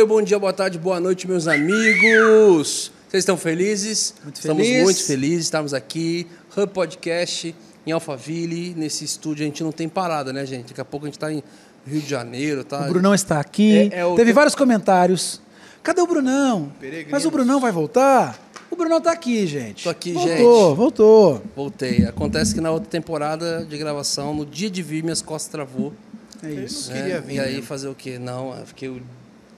oi, bom dia, boa tarde, boa noite, meus amigos. Vocês estão felizes? Muito Estamos feliz. muito felizes, estamos aqui, Hub Podcast, em Alphaville, nesse estúdio. A gente não tem parada, né, gente? Daqui a pouco a gente está em Rio de Janeiro, tá? O Brunão está aqui. É- é o- Teve vários comentários. Cadê o Brunão? Peregrinos. Mas o Brunão vai voltar? O Brunão tá aqui, gente. Tô aqui, voltou, gente. Voltou, Voltei. Acontece que na outra temporada de gravação, no dia de vir, minhas costas travou. É isso. né? queria vir E aí mesmo. fazer o quê? Não, eu fiquei o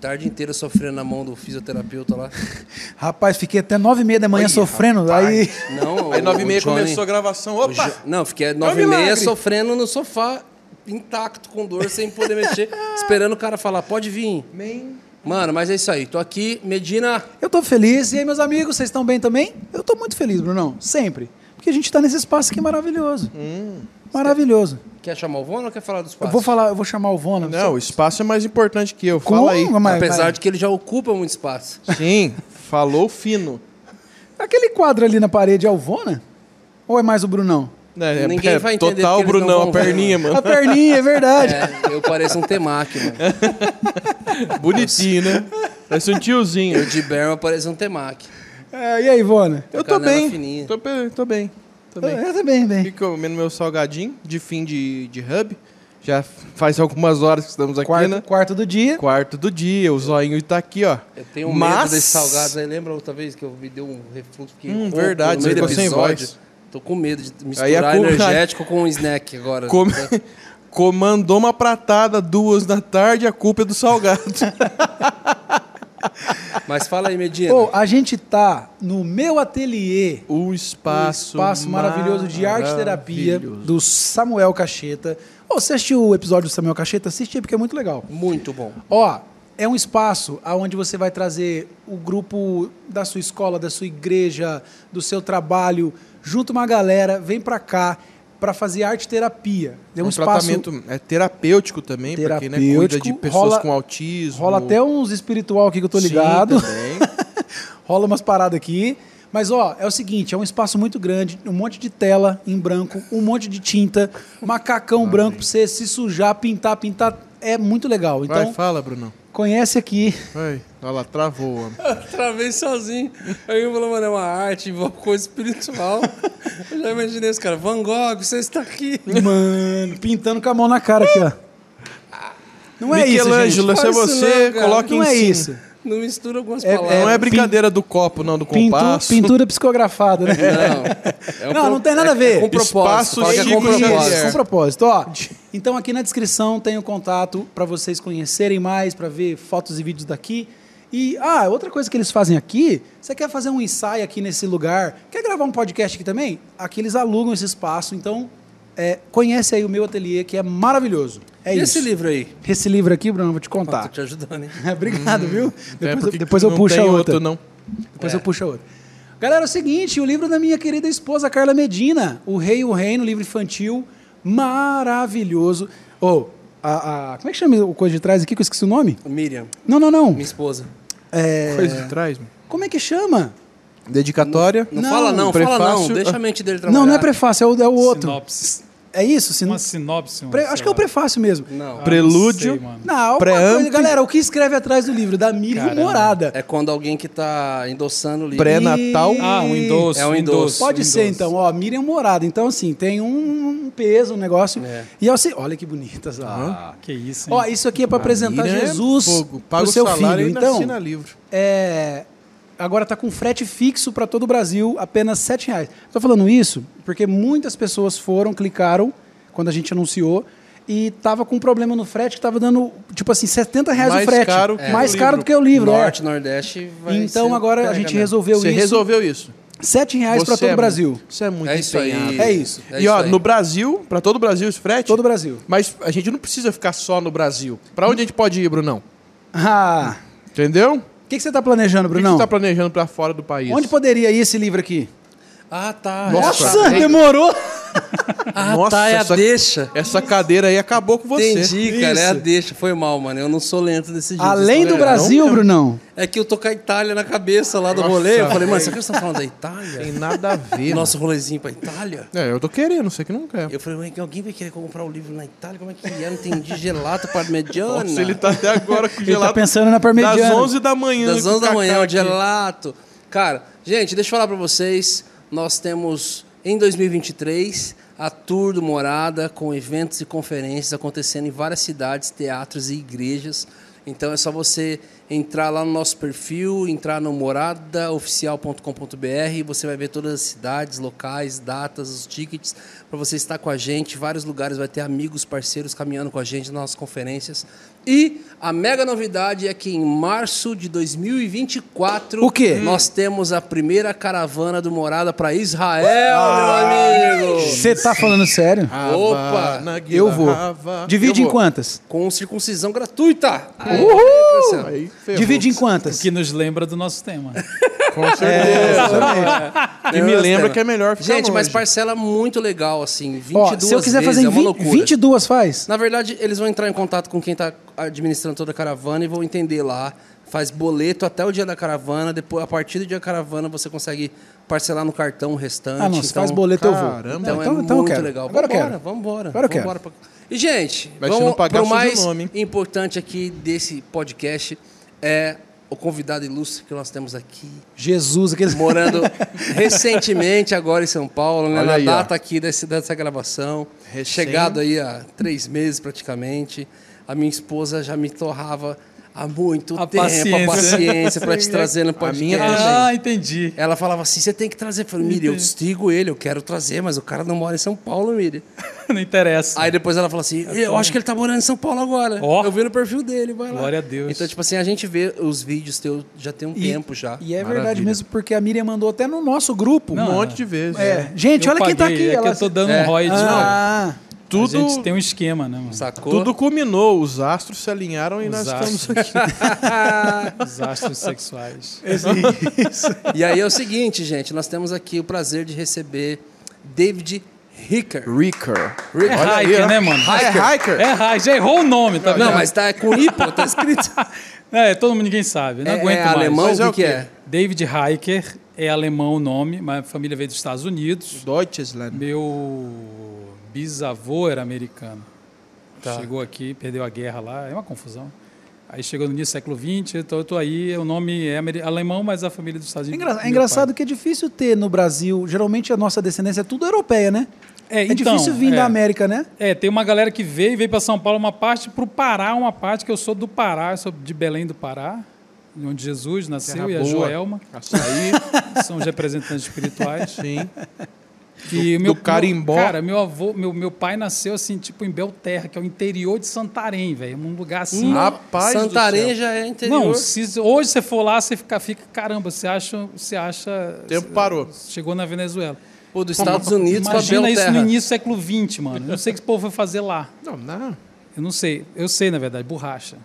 tarde inteira sofrendo na mão do fisioterapeuta lá. Rapaz, fiquei até nove e meia da manhã Ih, sofrendo. rapaz. Aí. Não, Aí o- nove e meia Johnny- começou a gravação. Opa! Jo- Não, fiquei nove e um meia sofrendo no sofá, intacto, com dor, sem poder mexer, esperando o cara falar, pode vir. Man. Mano, mas é isso aí. Tô aqui, Medina. Eu tô feliz. E aí, meus amigos, vocês estão bem também? Eu tô muito feliz, Brunão. Sempre. Porque a gente tá nesse espaço aqui maravilhoso. Hum. Maravilhoso. Quer chamar o Vona ou quer falar dos Eu passos? vou falar, eu vou chamar o Vona. Não, o espaço é mais importante que eu. Como? Fala aí. Mas- Apesar mas- de que ele já ocupa muito espaço. Sim, falou fino. Aquele quadro ali na parede é o Vona? Ou é mais o Brunão? É, Ninguém é vai entender Total, Brunão, a ver, perninha, mano. mano. A perninha, é verdade. É, eu pareço um temaki, mano. Bonitinho, né? Parece um tiozinho. Eu de Berma pareço um temaki. É, e aí, Vona? Eu tô bem. fininha. Tô, bem. tô bem. Tô bem. Eu também, bem. Fico comendo meu salgadinho de fim de, de hub. Já faz algumas horas que estamos aqui, Quarto, né? quarto do dia. Quarto do dia, o zoinho tá aqui, ó. Eu tenho medo Mas- desses salgados aí. Lembra outra vez que eu me deu um refluxo? Fiquei Hum, verdade, você ficou sem voz. Tô com medo de Aí misturar cu- energético com um snack agora. Com- Comandou uma pratada duas da tarde, a culpa é do salgado. Mas fala aí, Medina. Pô, a gente tá no meu ateliê, o espaço, espaço maravilhoso de arte terapia do Samuel Cacheta. Ô, você assistiu o episódio do Samuel Cacheta? Assiste aí porque é muito legal. Muito bom. Ó, é um espaço onde você vai trazer o grupo da sua escola, da sua igreja, do seu trabalho, junto uma galera, vem pra cá para fazer arte terapia. É um, um espaço tratamento é terapêutico também, para quem né, cuida Terapêutico, de pessoas rola- com autismo. rola até uns espiritual aqui que eu tô Sim, ligado. também. rola umas paradas aqui. Mas, ó, é o seguinte, é um espaço muito grande, um monte de tela em branco, um monte de tinta, macacão branco pra você se sujar, pintar, pintar. É muito legal. Então, Vai, fala, Bruno. Conhece aqui. Vai. Olha lá, travou. Travei sozinho. Aí eu falei, mano, é uma arte, envolve coisa espiritual. Eu já imaginei os caras, Van Gogh, você está aqui. Mano, pintando com a mão na cara aqui, ó. Não é isso, Michelangelo, se é você, não, cara. coloca Não em é cima. isso. Não mistura algumas É- palavras. Não é pin- brincadeira do copo, não, do compasso. pintura psicografada, né? Não. É um Não, pro- não tem nada a é ver. Com propósito. Espaço que é com propósito. Com propósito, ó. Então aqui na descrição tem o contato para vocês conhecerem mais, para ver fotos e vídeos daqui. E, ah, outra coisa que eles fazem aqui, você quer fazer um ensaio aqui nesse lugar, quer gravar um podcast aqui também? Aqui eles alugam esse espaço, então é, conhece aí o meu ateliê, que é maravilhoso. É e isso. esse livro aí? Esse livro aqui, Bruno, eu vou te Tô contar. te ajudando, hein? Obrigado, viu? É, Depois, eu- porque depois eu não puxo a outra. outro, não. Depois É. eu puxo a outra. Galera, é o seguinte, o livro da minha querida esposa Carla Medina, O Rei e o Reino, livro infantil, maravilhoso. Ou, a, a- como é que chama o coisa de trás aqui que eu esqueci o nome? Miriam, Não, não, não. minha esposa. É, Coisa de trás, mano. como é que chama? Dedicatória. Não, Não, fala não, fala não. prefácio- Deixa a mente dele trabalhar. Não, não é prefácio, é o, é o outro. Sinopse. É isso? Sin... Uma sinopse. um, Pre- Acho que é o prefácio mesmo. Não. Ah, Prelúdio. Não, sei, mano. Não, coisa, galera, o que escreve atrás do livro? Da Miriam. Morada. É quando alguém que tá endossando o livro. Pré-natal. Ah, um endosso. É um endosso. Pode um ser, endosso. então, ó, Miriam Morada. Então, assim, tem um peso, um negócio. É. E ó, você- olha que bonitas. Ah. Que isso, hein? Ó, isso aqui é para apresentar Miriam é Jesus fogo. Paga pro o seu salário filho. e Então, assina livro. é, agora tá com frete fixo para todo o Brasil, apenas 7 reais. Estou falando isso porque muitas pessoas foram, clicaram quando a gente anunciou e tava com um problema no frete que tava dando, tipo assim, 70 reais Mais o frete. caro que mais o caro livro. do que o livro. é. Norte, Nordeste vai Então ser agora a gente mesmo. resolveu Você isso. resolveu isso. 7 reais para todo é o Brasil. muito- Você é muito É isso aí. É isso. É e ó, aí. no Brasil, pra todo o Brasil esse frete? Todo o Brasil. Mas a gente não precisa ficar só no Brasil. Pra onde a gente pode ir, Brunão? Ah, Entendeu? O que, que você está planejando, O que que você tá planejando pra fora do país? Onde poderia ir esse livro aqui? Ah, tá. Nossa, Nossa, demorou! Ah, Nossa, tá, é a essa- deixa. Essa cadeira aí acabou com você. Entendi, cara, é a Isso. deixa. Foi mal, mano. Eu não sou lento desse jeito. Além do vendo? Brasil, Brunão. É que eu tô com a Itália na cabeça lá do rolê. Eu falei, mano, você tá falando da Itália? Tem nada a ver. Nosso rolezinho pra Itália? É, eu tô querendo, você que não quer. Eu falei, que alguém vai querer comprar o livro na Itália? Como é que é? Não entendi. Gelato parmegiana. Nossa, ele tá até agora com Ele gelado. tá pensando na das parmegiana. 11 da manhã. Das com 11 da manhã, o gelato. Cara, gente, deixa eu falar pra vocês. Nós temos, em 2023, a Tour do Morada, com eventos e conferências acontecendo em várias cidades, teatros e igrejas. Então é só você entrar lá no nosso perfil, entrar no moradaoficial.com.br, você vai ver todas as cidades, locais, datas, os tickets, para você estar com a gente. Vários lugares vai ter amigos, parceiros caminhando com a gente nas nossas conferências. E a mega novidade é que em março de 2024 O quê? nós temos a primeira caravana do Morada para Israel, meu amigo! Você tá falando sério? Opa! Havana, Eu vou. Divide Eu em vou. quantas? Com circuncisão gratuita! Uhul! Aí, ferrou. Divide em quantas? Que nos lembra do nosso tema. Com certeza. e me lembra que é melhor ficar Gente, mas longe. parcela muito legal, assim. 22 Ó, se eu quiser vezes, fazer em é uma 20, loucura. 22 faz? Na verdade, eles vão entrar em contato com quem está administrando toda a caravana e vão entender lá. Faz boleto até o dia da caravana. Depois, a partir do dia da caravana, você consegue parcelar no cartão o restante. Ah, não, se Então- faz boleto eu vou. caramba. Então, é então, então eu muito quero. legal. Agora eu vambora, quero. vambora. Agora eu quero. vambora pra- E, gente, Mas vamos suja o mais nome, importante aqui desse podcast é o convidado ilustre que nós temos aqui, Jesus, aqueles. morando recentemente agora em São Paulo, né, na aí, ó. data aqui desse, dessa gravação. Recém. Chegado aí há três meses praticamente. A minha esposa já me torrava há muito A tempo paciência. a paciência para te trazer no a podcast. minha ah, entendi. Ela falava assim: você tem que trazer. Eu falei, Miri, eu sigo ele, eu quero trazer, mas o cara não mora em São Paulo, Miri. Não interessa. Aí depois ela falou assim: eu acho que ele tá morando em São Paulo agora. Ó. Eu vi no perfil dele, vai lá. Glória a Deus. Então, tipo assim, a gente vê os vídeos teus já tem um E- tempo já. E é Maravilha. verdade mesmo, porque a Miriam mandou até no nosso grupo. Um Não, monte de vezes. É. Gente, Eu olha quem tá paguei, aqui. É que ela- eu tô dando É. um royalty. Ah, Tudo, A gente tem um esquema, né, mano? Sacou? tudo culminou, os astros se alinharam e Os nós astros. estamos aqui. Os astros sexuais. E aí é o seguinte, gente, nós temos aqui o prazer de receber David Hicker. Ricker. É Olha aí, hiker, né, mano? Ah, é hiker? É hiker. Já errou o nome, tá vendo? Não, mas tá com hipo, tá escrito. É, todo mundo, ninguém sabe. Não é, aguento é mais. alemão, Mas é o que, que é? David Hiker é alemão o nome, mas a família veio dos Estados Unidos. Deutschland. Meu bisavô era americano. Tá. Chegou aqui, perdeu a guerra lá, é uma confusão. Aí chegou no início do século XX, então eu tô aí, o nome é alemão, mas a família dos Estados é, Unidos. é engraçado pai. que é difícil ter no Brasil. Geralmente a nossa descendência é tudo europeia, né? É, É então, difícil vir é. da América, né? É, tem uma galera que veio, veio para São Paulo uma parte, para o Pará uma parte, que eu sou do Pará, eu sou de Belém do Pará, onde Jesus nasceu, Terra e a boa. Joelma, Açaí. são os representantes espirituais. Sim. E Do- meu, do carimbó. Meu, cara, meu avô, meu, meu pai nasceu assim, tipo em Belterra, que é o interior de Santarém, velho. Um lugar assim. Rapaz do Santarém céu. já é interior. Não, se, hoje você for lá, você fica, fica caramba, você acha, você acha. O tempo parou. Chegou na Venezuela. Pô, dos Estados Unidos pra Imagina isso Belterra. no início do século XX, mano. Eu não sei o que esse povo foi fazer lá. Não, não. Eu não sei. Eu sei, na verdade, borracha.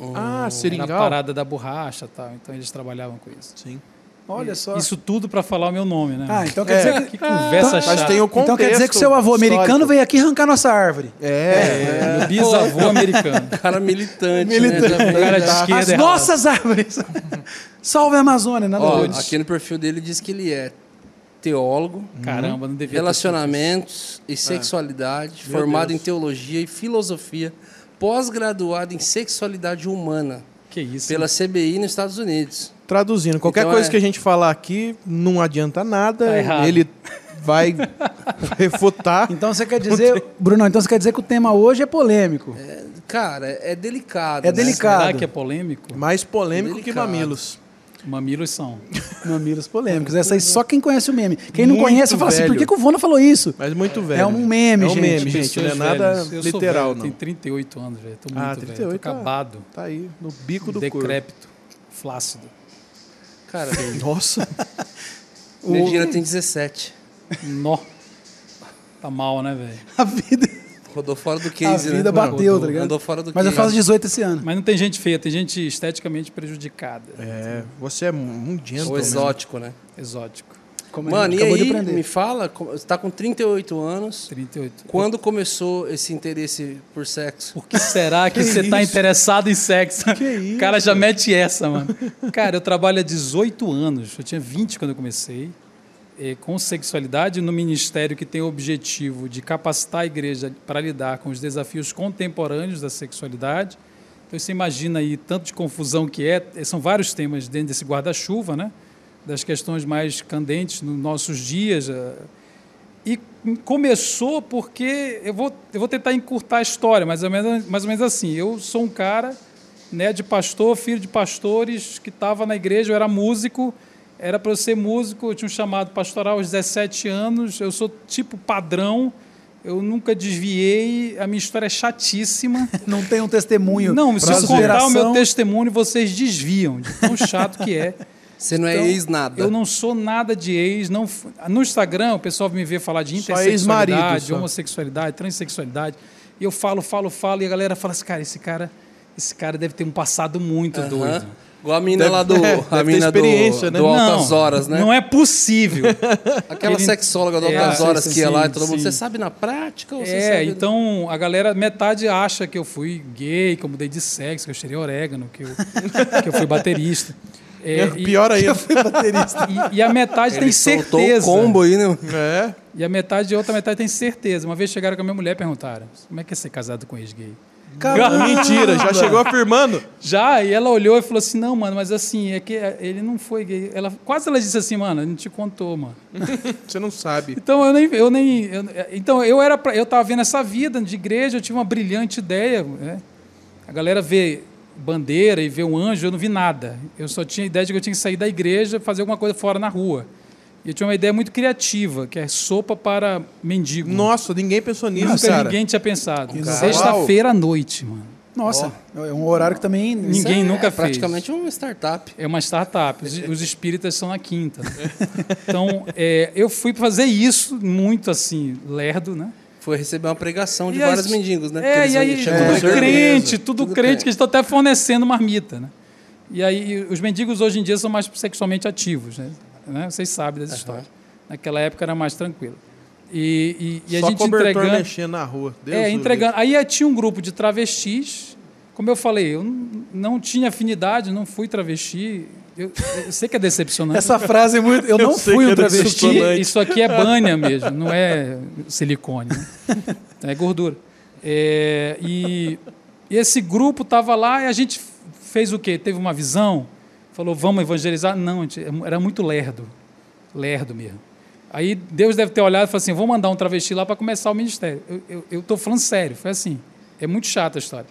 Ah, Era a seringal. parada da borracha e tal. Então eles trabalhavam com isso. Sim. Olha só. Isso tudo pra falar o meu nome, né? Ah, então quer É. dizer que. Que conversa Mas chata. tem o contexto Então quer dizer que seu avô americano histórico. veio aqui arrancar nossa árvore. É. É, meu bisavô americano. Cara militante, Militante. né? Já vem- Cara de As esquerda errado. nossas árvores. Salve a Amazônia, nada Ó, doido. aqui no perfil dele diz que ele é teólogo, Caramba, não devia ter relacionamentos e sexualidade, formado Deus. em teologia e filosofia, pós-graduado em sexualidade humana Que isso. pela CBI nos Estados Unidos. Traduzindo, qualquer Então coisa é- que a gente falar aqui não adianta nada. Tá ele vai refutar. Então você quer dizer, Bruno, então você quer dizer que o tema hoje é polêmico. Cara, é delicado. É né? delicado. Será que é polêmico? Mais polêmico que Delicado. mamilos. Mamilos são. Mamilos polêmicos. Essa aí só quem conhece o meme. Quem não Muito conhece fala assim, por velho. que, que o Vona falou isso? Mas muito velho. É um meme, É um gente. meme, gente. Não é nada. Eu literal, velho, não. Tenho 38 anos, velho. Tô muito Ah, velho. 38, Tô tá. acabado. Tá aí, no bico do corpo. decrépito. Flácido. Cara, Nossa. Medina tem 17. Nó. Tá mal, né, velho? A vida, Rodou fora do a case, vida né? bateu, tá ligado? Andou fora do Mas eu faço 18 esse ano. Mas não tem gente feia, tem gente esteticamente prejudicada. É, você é um Ou exótico, né? Exótico. Como a Mano, e de aí, me fala, você tá com 38 anos. 38. Quando começou esse interesse por sexo? Por que será que, você está interessado em sexo? Que isso? O cara já mete essa, mano. Cara, eu trabalho há 18 anos. Eu tinha 20 quando eu comecei. eh, com sexualidade no ministério que tem o objetivo de capacitar a igreja para lidar com os desafios contemporâneos da sexualidade. Então você imagina aí tanto de confusão que é. São vários temas dentro desse guarda-chuva, né? Das questões mais candentes nos nossos dias. eh, e começou porque eu vou, eu vou tentar encurtar a história, mais ou menos, mais ou menos assim. Eu sou um cara né, de pastor, filho de pastores, que estava na igreja, eu era músico, era para eu ser músico, eu tinha um chamado pastoral aos 17 anos, eu sou tipo padrão, eu nunca desviei, a minha história é chatíssima. Não tem um testemunho. Não, se eu contar o meu testemunho, vocês desviam, de tão chato que é. Você não é Então, ex nada. Eu não sou nada de ex. Não, no Instagram, o pessoal me vê falar de intersexualidade, só. homossexualidade, transexualidade. E eu falo, falo, falo, e a galera fala assim, cara, esse cara, esse cara deve ter um passado muito Aham. doido. Igual a mina Deve- lá do. é, a mina do, né? do Altas não, Horas, né? Não é possível. Aquela Ele- sexóloga do É, Altas sim, Horas sim, que ia lá e todo mundo. Você sabe na prática ou é, então a galera, metade acha que eu fui gay, que eu mudei de sexo, que eu cheirei orégano, que eu, que eu fui baterista. É, É, e- pior ainda. e, e a metade Ele tem certeza. o combo aí, né? é. E a metade, a outra metade tem certeza. Uma vez chegaram com a minha mulher e perguntaram: como é que é ser casado com ex-gay? Mentira, já chegou afirmando. Já, e ela olhou e falou assim: não, mano, mas assim, é que ele não foi gay. Ela, quase ela disse assim, mano, não te contou, mano. Você não sabe. Então eu nem. Eu nem eu- então eu era pra, eu tava vendo essa vida de igreja, eu tive uma brilhante ideia. né? A galera vê bandeira e vê um anjo, eu não vi nada. Eu só tinha a ideia de que eu tinha que sair da igreja e fazer alguma coisa fora na rua. E eu tinha uma ideia muito criativa, que é sopa para mendigo. Nossa, ninguém pensou nisso, Nunca cara. ninguém tinha pensado. Sexta-feira à noite, mano. Nossa, é um horário que também. Ninguém é nunca fez. praticamente uma startup. É uma startup. Os, os espíritas são na quinta. né? Então, é, eu fui fazer isso muito assim, lerdo, né? Foi receber uma pregação de E aí- vários mendigos, né? É, e aí, tudo igreja, crente, tudo, tudo crente, que estão até fornecendo marmita, né? E aí, os mendigos hoje em dia são mais sexualmente ativos, né? Né? Vocês sabem dessa história. Naquela época era mais tranquilo. E, e- e a Só gente cobertor entregando. mexendo na rua. Deus É, entregando. Aí eh, tinha um grupo de travestis. Como eu falei, eu não tinha afinidade, não fui travesti. Eu, eu sei que é decepcionante. Essa frase é muito. Eu, Eu não fui um é travesti. Isso aqui é banha mesmo, não é silicone. né? É gordura. É, e, e esse grupo estava lá e a gente fez o quê? Teve uma visão, falou, vamos evangelizar? Não, gente- era muito lerdo. Lerdo mesmo. Aí Deus deve ter olhado e falado assim: vou mandar um travesti lá para começar o ministério. Eu estou falando sério, foi assim. É muito chata a história.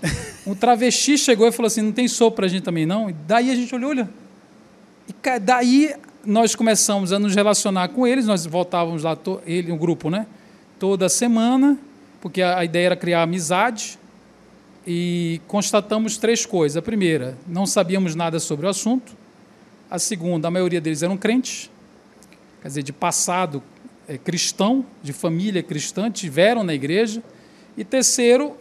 Um travesti chegou e falou assim: não tem sopa para a gente também não? E daí a gente olhou, olha. E daí nós começamos a nos relacionar com eles, nós voltávamos lá, ele, um grupo, né? Toda semana, porque a, ideia era criar amizade. E constatamos três coisas. A primeira, não sabíamos nada sobre o assunto. A segunda, a maioria deles eram crentes, quer dizer, de passado eh, cristão, de família cristã, tiveram na igreja. E terceiro,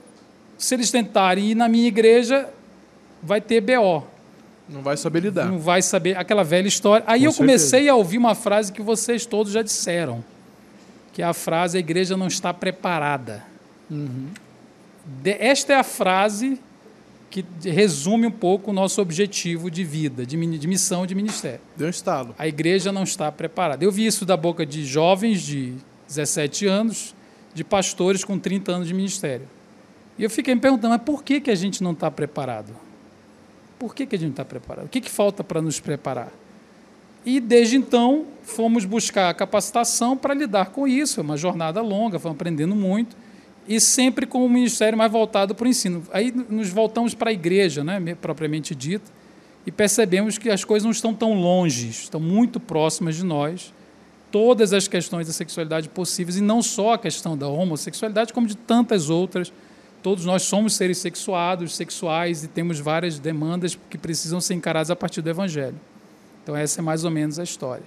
se eles tentarem ir na minha igreja, vai ter BO. Não vai saber lidar. Não vai saber aquela velha história. Aí Com eu comecei a ouvir uma frase que vocês todos já disseram, que é a frase: a igreja não está preparada. De- esta é a frase que resume um pouco o nosso objetivo de vida, de, de missão, de ministério. Deu estalo. A igreja não está preparada. Eu vi isso da boca de jovens de 17 anos, de pastores com 30 anos de ministério. E eu fiquei me perguntando, mas por que, que a gente não está preparado? Por que, que a gente está preparado? O que, que falta para nos preparar? E desde então fomos buscar a capacitação para lidar com isso. É uma jornada longa, fomos aprendendo muito. E sempre com o ministério mais voltado para o ensino. Aí nos voltamos para a igreja, né, propriamente dita, e percebemos que as coisas não estão tão longe, estão muito próximas de nós. Todas as questões da sexualidade possíveis, e não só a questão da homossexualidade, como de tantas outras. Todos nós somos seres sexuados, sexuais, e temos várias demandas que precisam ser encaradas a partir do Evangelho. Então, essa é mais ou menos a história.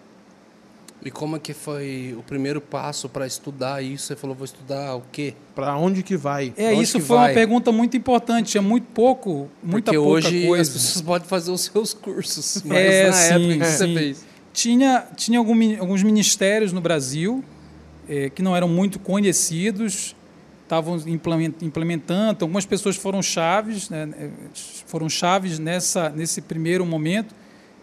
E como é que foi o primeiro passo para estudar isso? Você falou, vou estudar o quê? Pra onde que vai? É, isso foi vai? uma pergunta muito importante. É muito pouco, muita Porque pouca hoje coisa. as pessoas podem fazer os seus cursos, mas É, na sim, época que você sim. fez. tinha, tinha algum alguns ministérios no Brasil eh, que não eram muito conhecidos, estavam implemen- implementando. Algumas pessoas foram chaves, né, foram chaves nessa, nesse primeiro momento.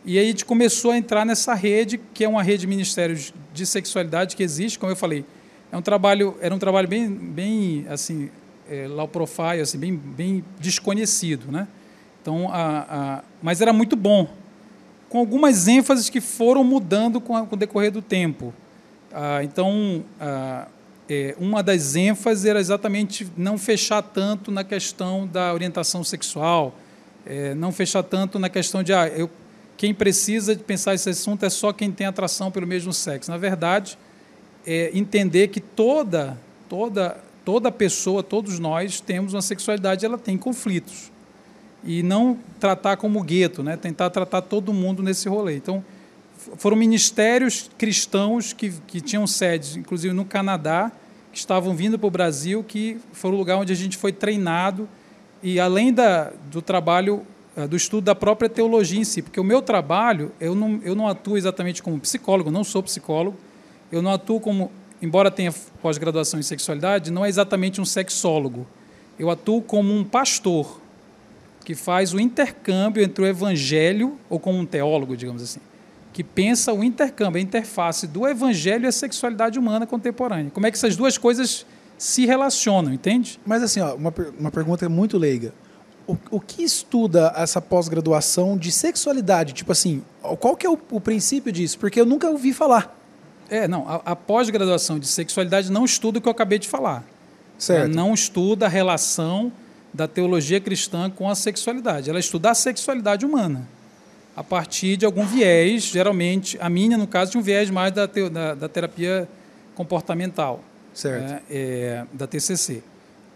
E aí a gente começou a entrar nessa rede, que é uma rede de ministérios de sexualidade que existe, como eu falei. É um trabalho, era um trabalho bem, bem assim, é, low profile, assim, bem, bem desconhecido, né? Então, a, a, mas era muito bom, com algumas ênfases que foram mudando com, a- com o decorrer do tempo. Ah, então, ah, é, uma das ênfases era exatamente não fechar tanto na questão da orientação sexual, é, não fechar tanto na questão de ah, eu, quem precisa de pensar esse assunto é só quem tem atração pelo mesmo sexo. Na verdade, é entender que toda, toda, toda pessoa, todos nós temos uma sexualidade, ela tem conflitos e não tratar como gueto, né? Tentar tratar todo mundo nesse rolê. Então, foram ministérios cristãos que, que tinham sedes, inclusive no Canadá, que estavam vindo para o Brasil, que foi o lugar onde a gente foi treinado. E além da, do trabalho eh, do estudo da própria teologia em si, porque o meu trabalho eu não, eu não atuo exatamente como psicólogo, não sou psicólogo, eu não atuo como, embora tenha pós-graduação em sexualidade, não é exatamente um sexólogo. Eu atuo como um pastor que faz o intercâmbio entre o evangelho, ou como um teólogo, digamos assim, que pensa o intercâmbio, a interface do evangelho e a sexualidade humana contemporânea. Como é que essas duas coisas se relacionam, entende? Mas assim, ó, uma, uma pergunta muito leiga. O, o que estuda essa pós-graduação de sexualidade? Tipo assim, qual que é o, o princípio disso? Porque eu nunca ouvi falar. É, não, a, a pós-graduação de sexualidade não estuda o que eu acabei de falar. Certo. Ela não estuda a relação da teologia cristã com a sexualidade. Ela estuda a sexualidade humana. A partir de algum viés, geralmente, a minha, no caso, tinha um viés mais da, teo- da, da terapia comportamental. Certo. né, é, da TCC.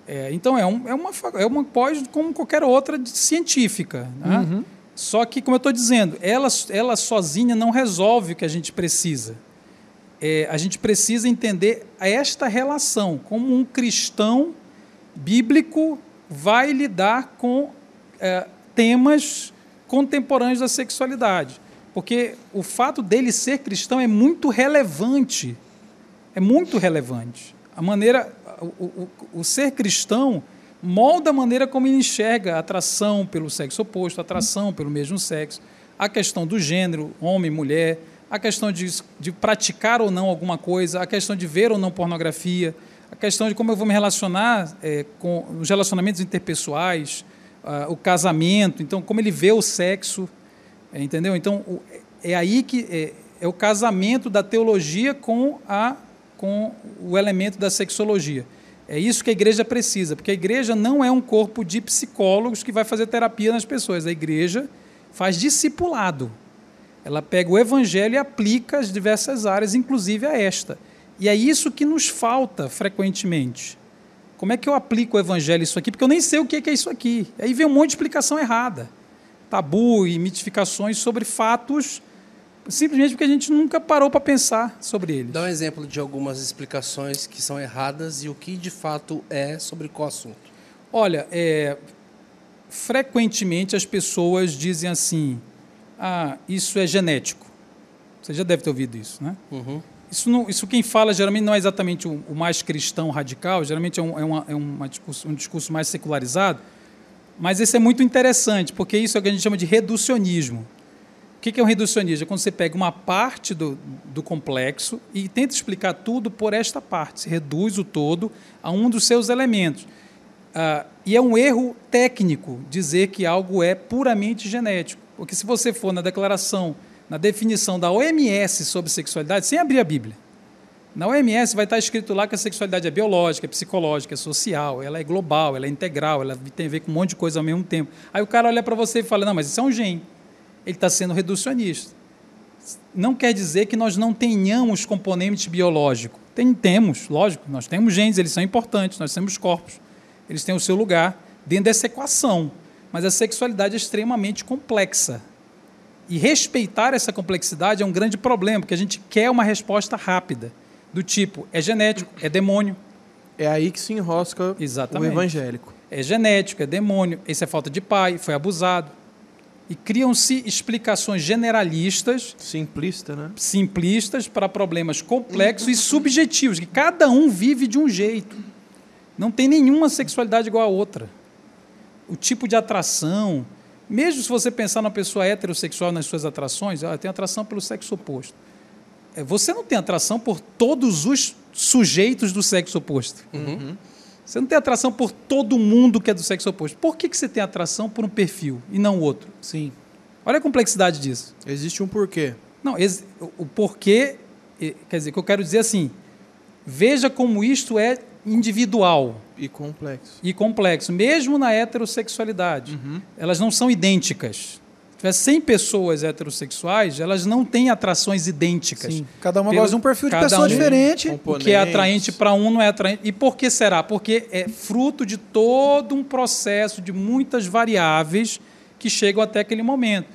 É, então, é, um, é, uma, é uma pós como qualquer outra de- científica. né? Só que, como eu estou dizendo, ela, ela sozinha não resolve o que a gente precisa. É, a gente precisa entender esta relação, como um cristão bíblico vai lidar com é, temas contemporâneos da sexualidade. Porque o fato dele ser cristão é muito relevante. É muito relevante. A maneira, o, o, o ser cristão molda a maneira como ele enxerga a atração pelo sexo oposto, a atração pelo mesmo sexo, a questão do gênero, homem, mulher, a questão de, de praticar ou não alguma coisa, a questão de ver ou não pornografia, a questão de como eu vou me relacionar é, com os relacionamentos interpessoais, ah, o casamento, então como ele vê o sexo, é, entendeu? Então o- é aí que é, é o casamento da teologia com a com o elemento da sexologia. É isso que a igreja precisa, porque a igreja não é um corpo de psicólogos que vai fazer terapia nas pessoas. A igreja faz discipulado. Ela pega o evangelho e aplica as diversas áreas, inclusive a esta. E é isso que nos falta frequentemente. Como é que eu aplico o evangelho isso aqui? Porque eu nem sei o que é isso aqui. Aí vem um monte de explicação errada. Tabu e mitificações sobre fatos, simplesmente porque a gente nunca parou para pensar sobre eles. Dá um exemplo de algumas explicações que são erradas e o que de fato é sobre qual assunto. Olha, é, frequentemente as pessoas dizem assim: ah, isso é genético. Você já deve ter ouvido isso, né? Uhum. Isso, não, isso quem fala geralmente não é exatamente o, o mais cristão radical, geralmente é, um, é, uma, é uma discurso, um discurso mais secularizado, mas esse é muito interessante, porque isso é o que a gente chama de reducionismo. O que é um reducionismo? É quando você pega uma parte do, do complexo e tenta explicar tudo por esta parte, se reduz o todo a um dos seus elementos. Ah, e é um erro técnico dizer que algo é puramente genético, porque se você for na declaração, na definição da OMS sobre sexualidade, sem abrir a Bíblia, na OMS vai estar escrito lá que a sexualidade é biológica, é psicológica, é social, ela é global, ela é integral, ela tem a ver com um monte de coisa ao mesmo tempo. Aí o cara olha para você e fala: não, mas isso é um gene. Ele está sendo reducionista. Não quer dizer que nós não tenhamos componente biológico. Tem, temos, lógico, nós temos genes, eles são importantes, nós temos corpos, eles têm o seu lugar dentro dessa equação. Mas a sexualidade é extremamente complexa. E respeitar essa complexidade é um grande problema, porque a gente quer uma resposta rápida, do tipo, é genético, é demônio, É aí que se enrosca Exatamente. o evangélico. é genético, é demônio, esse é falta de pai, foi abusado. E criam-se explicações generalistas, Simplista, né? simplistas, para problemas complexos e subjetivos, que cada um vive de um jeito. Não tem nenhuma sexualidade igual a outra. O tipo de atração, mesmo se você pensar numa pessoa heterossexual nas suas atrações, ela tem atração pelo sexo oposto. É, Você não tem atração por todos os sujeitos do sexo oposto. Você não tem atração por todo mundo que é do sexo oposto. Por que, que você tem atração por um perfil e não outro? Sim. Olha a complexidade disso. Existe um porquê. Não, ex- o- porquê, quer dizer, o que eu quero dizer assim, veja como isto é individual E complexo. e complexo, mesmo na heterossexualidade. Elas não são idênticas. Se tiver 100 pessoas heterossexuais, elas não têm atrações idênticas. Sim. Cada uma Pelo- gosta de um perfil de pessoa um- diferente. O que é atraente para um não é atraente. E por que será? Porque é fruto de todo um processo de muitas variáveis que chegam até aquele momento.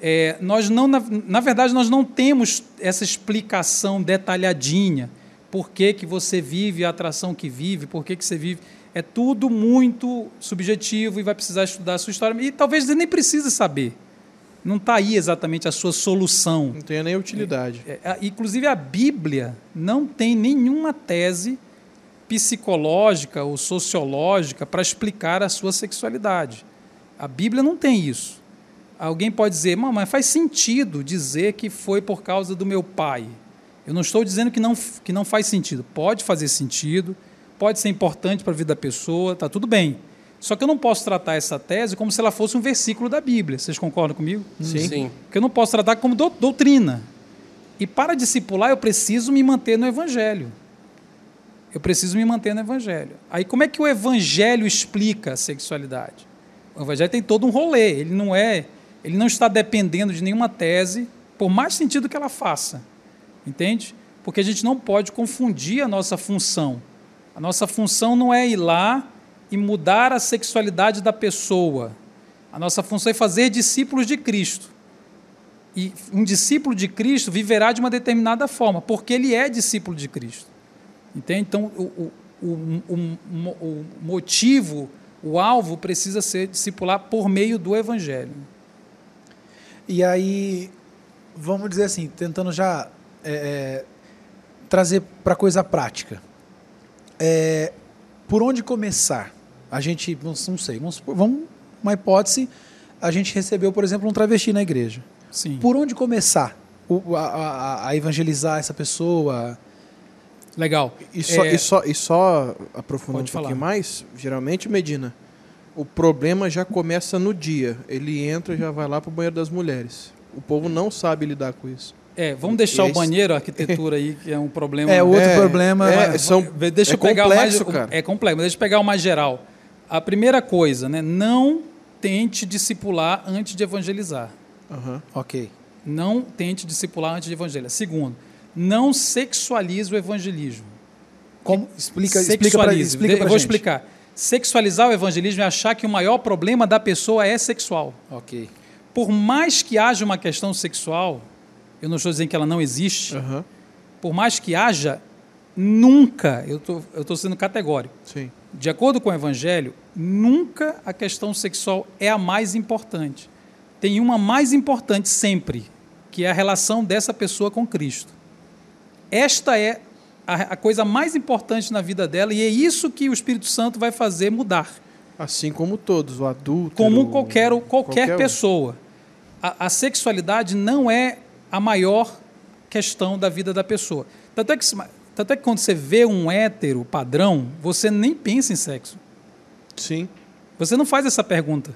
É, nós não, na, na verdade, nós não temos essa explicação detalhadinha. Por que, que você vive a atração que vive, por que, que você vive. É tudo muito subjetivo e vai precisar estudar a sua história. E talvez você nem precise saber. Não está aí exatamente a sua solução. Não tem nem utilidade. É, a- inclusive, a Bíblia não tem nenhuma tese psicológica ou sociológica para explicar a sua sexualidade. A Bíblia não tem isso. Alguém pode dizer, "Mãe, mas faz sentido dizer que foi por causa do meu pai. Eu não estou dizendo que não, que não faz sentido. Pode fazer sentido, pode ser importante para a vida da pessoa, está tudo bem. Só que eu não posso tratar essa tese como se ela fosse um versículo da Bíblia. Vocês concordam comigo? Sim. Porque eu não posso tratar como dou- doutrina. E para discipular, eu preciso me manter no Evangelho. Eu preciso me manter no Evangelho. Aí, como é que o Evangelho explica a sexualidade? O Evangelho tem todo um rolê. Ele não é, ele não está dependendo de nenhuma tese, por mais sentido que ela faça, entende? Porque a gente não pode confundir a nossa função. A nossa função não é ir lá e mudar a sexualidade da pessoa. A nossa função é fazer discípulos de Cristo. E um discípulo de Cristo viverá de uma determinada forma, porque ele é discípulo de Cristo. Entende? Então, o, o, o, o, motivo, o alvo precisa ser discipular por meio do Evangelho. E aí, vamos dizer assim, tentando já é, é, trazer para coisa prática. É, por onde começar? A gente, não, sei, vamos, vamos uma hipótese, a gente recebeu, por exemplo, um travesti na igreja. Sim. Por onde começar o- a, a- a evangelizar essa pessoa? Legal. E só, É, e só, e só aprofundando um pouquinho mais, geralmente, Medina, o problema já começa no dia. Ele entra e já vai lá pro banheiro das mulheres. O povo não sabe lidar com isso. É, vamos deixar E o aí- banheiro, a arquitetura aí, que é um problema. É outro É, problema. é, são- Deixa é eu pegar complexo, o mais. cara. É complexo, mas deixa eu pegar o mais geral. A primeira coisa, né? Não tente discipular antes de evangelizar. Aham. Ok. Não tente discipular antes de evangelizar. Segundo, não sexualize o evangelismo. Como, explica, explica para Sexualize. explica Eu pra vou gente. explicar. Sexualizar o evangelismo é achar que o maior problema da pessoa é sexual. Ok. Por mais que haja uma questão sexual, eu não estou dizendo que ela não existe, Aham. por mais que haja, nunca, eu tô- estou sendo categórico, Sim. de acordo com o Evangelho, nunca a questão sexual é a mais importante. Tem uma mais importante sempre, que é a relação dessa pessoa com Cristo. Esta é a, a coisa mais importante na vida dela e é isso que o Espírito Santo vai fazer mudar. Assim como todos, o adulto. Como qualquer, qualquer um. pessoa. A, a sexualidade não é a maior questão da vida da pessoa. Tanto é, que, tanto é que quando você vê um hétero padrão, você nem pensa em sexo. Sim. Você não faz essa pergunta.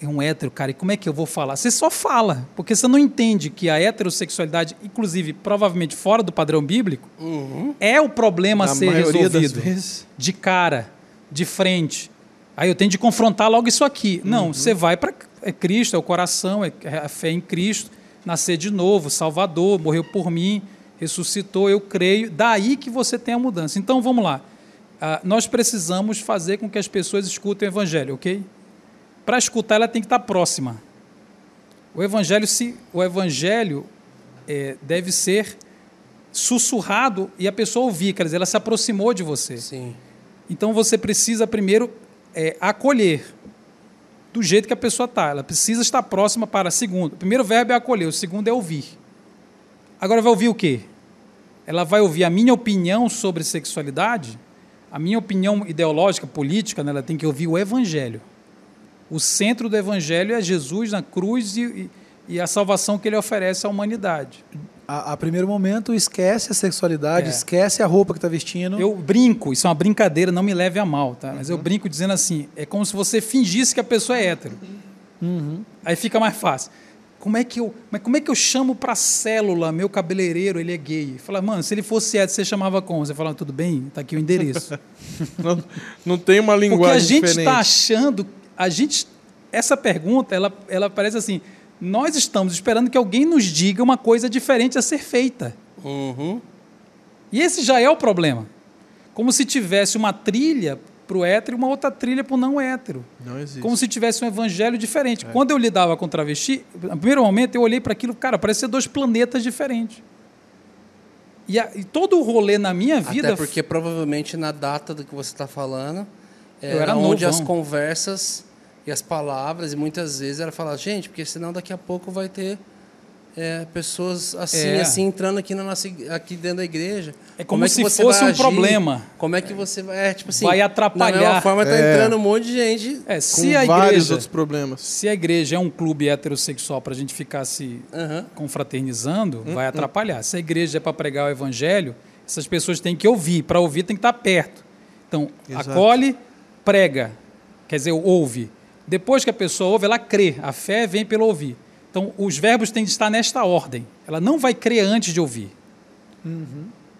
É um hétero, cara, e como é que eu vou falar? Você só fala, porque você não entende que a heterossexualidade, inclusive, provavelmente fora do padrão bíblico, é o problema a Na ser maioria das resolvido de cara, de frente. Aí eu tenho de confrontar logo isso aqui. Não, você vai para é Cristo, é o coração, é a fé em Cristo, nascer de novo, Salvador, morreu por mim, ressuscitou, eu creio. Daí que você tem a mudança. Então vamos lá. Ah, nós precisamos fazer com que as pessoas escutem o Evangelho, ok? Para escutar, ela tem que estar próxima. O Evangelho, se, o evangelho é, deve ser sussurrado e a pessoa ouvir, quer dizer, ela se aproximou de você. Sim. Então você precisa primeiro é, acolher. Do jeito que a pessoa está. Ela precisa estar próxima para segundo. O primeiro verbo é acolher, o segundo é ouvir. Agora vai ouvir o quê? Ela vai ouvir a minha opinião sobre sexualidade, a minha opinião ideológica, política, né? ela tem que ouvir o evangelho. O centro do evangelho é Jesus na cruz e, e, e a salvação que ele oferece à humanidade. A, a primeiro momento, esquece a sexualidade, É. esquece a roupa que está vestindo. Eu brinco, isso é uma brincadeira, não me leve a mal, tá? Mas eu Uhum. brinco dizendo assim: é como se você fingisse que a pessoa é hétero. Uhum. Aí fica mais fácil. Como é que eu, mas como é que eu chamo para célula meu cabeleireiro, ele é gay? Fala, mano, se ele fosse hétero, você chamava como? Você fala, tudo bem, tá aqui o endereço. Não, não tem uma Porque linguagem a gente está achando, a gente, essa pergunta, ela, ela parece assim: nós estamos esperando que alguém nos diga uma coisa diferente a ser feita. Uhum. E esse já é o problema. Como se tivesse uma trilha para o hétero e uma outra trilha para o não hétero. Não existe. Como se tivesse um evangelho diferente. Quando eu lidava com travesti, no primeiro momento eu olhei para aquilo, cara, parecia dois planetas diferentes. E, a- e todo o rolê na minha vida. Até porque provavelmente na data do que você está falando, Eu era era onde novão. as conversas e as palavras, e muitas vezes era falar, gente, porque senão daqui a pouco vai ter é, pessoas assim, É. assim, entrando aqui, na nossa, aqui dentro da igreja. É como que se você fosse vai um agir? problema. Como é que você vai. É, tipo assim, Vai Da atrapalhar. mesma forma, tá É. entrando um monte de gente. É, Com se a vários igreja, outros problemas. se a igreja é um clube heterossexual para a gente ficar se Aham. confraternizando, vai atrapalhar. Se a igreja é para pregar o evangelho, essas pessoas têm que ouvir. Para ouvir, tem que estar perto. Então, Exato. acolhe, prega. Quer dizer, ouve. Depois que a pessoa ouve, ela crê. A fé vem pelo ouvir. Então, os verbos têm de estar nesta ordem. Ela não vai crer antes de ouvir.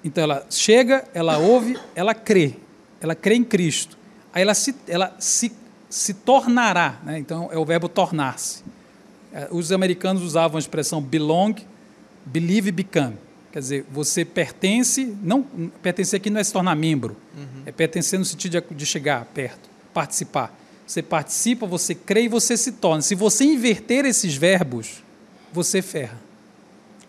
Então, ela chega, ela ouve, ela crê. Ela crê em Cristo. Aí ela se, ela se, se tornará. Né? Então, é o verbo tornar-se. Eh, Os americanos usavam a expressão belong, believe, become. Quer dizer, você pertence, não pertencer aqui não é se tornar membro, é pertencer no sentido de, de chegar perto, participar. Você participa, você crê e você se torna. Se você inverter esses verbos, você ferra.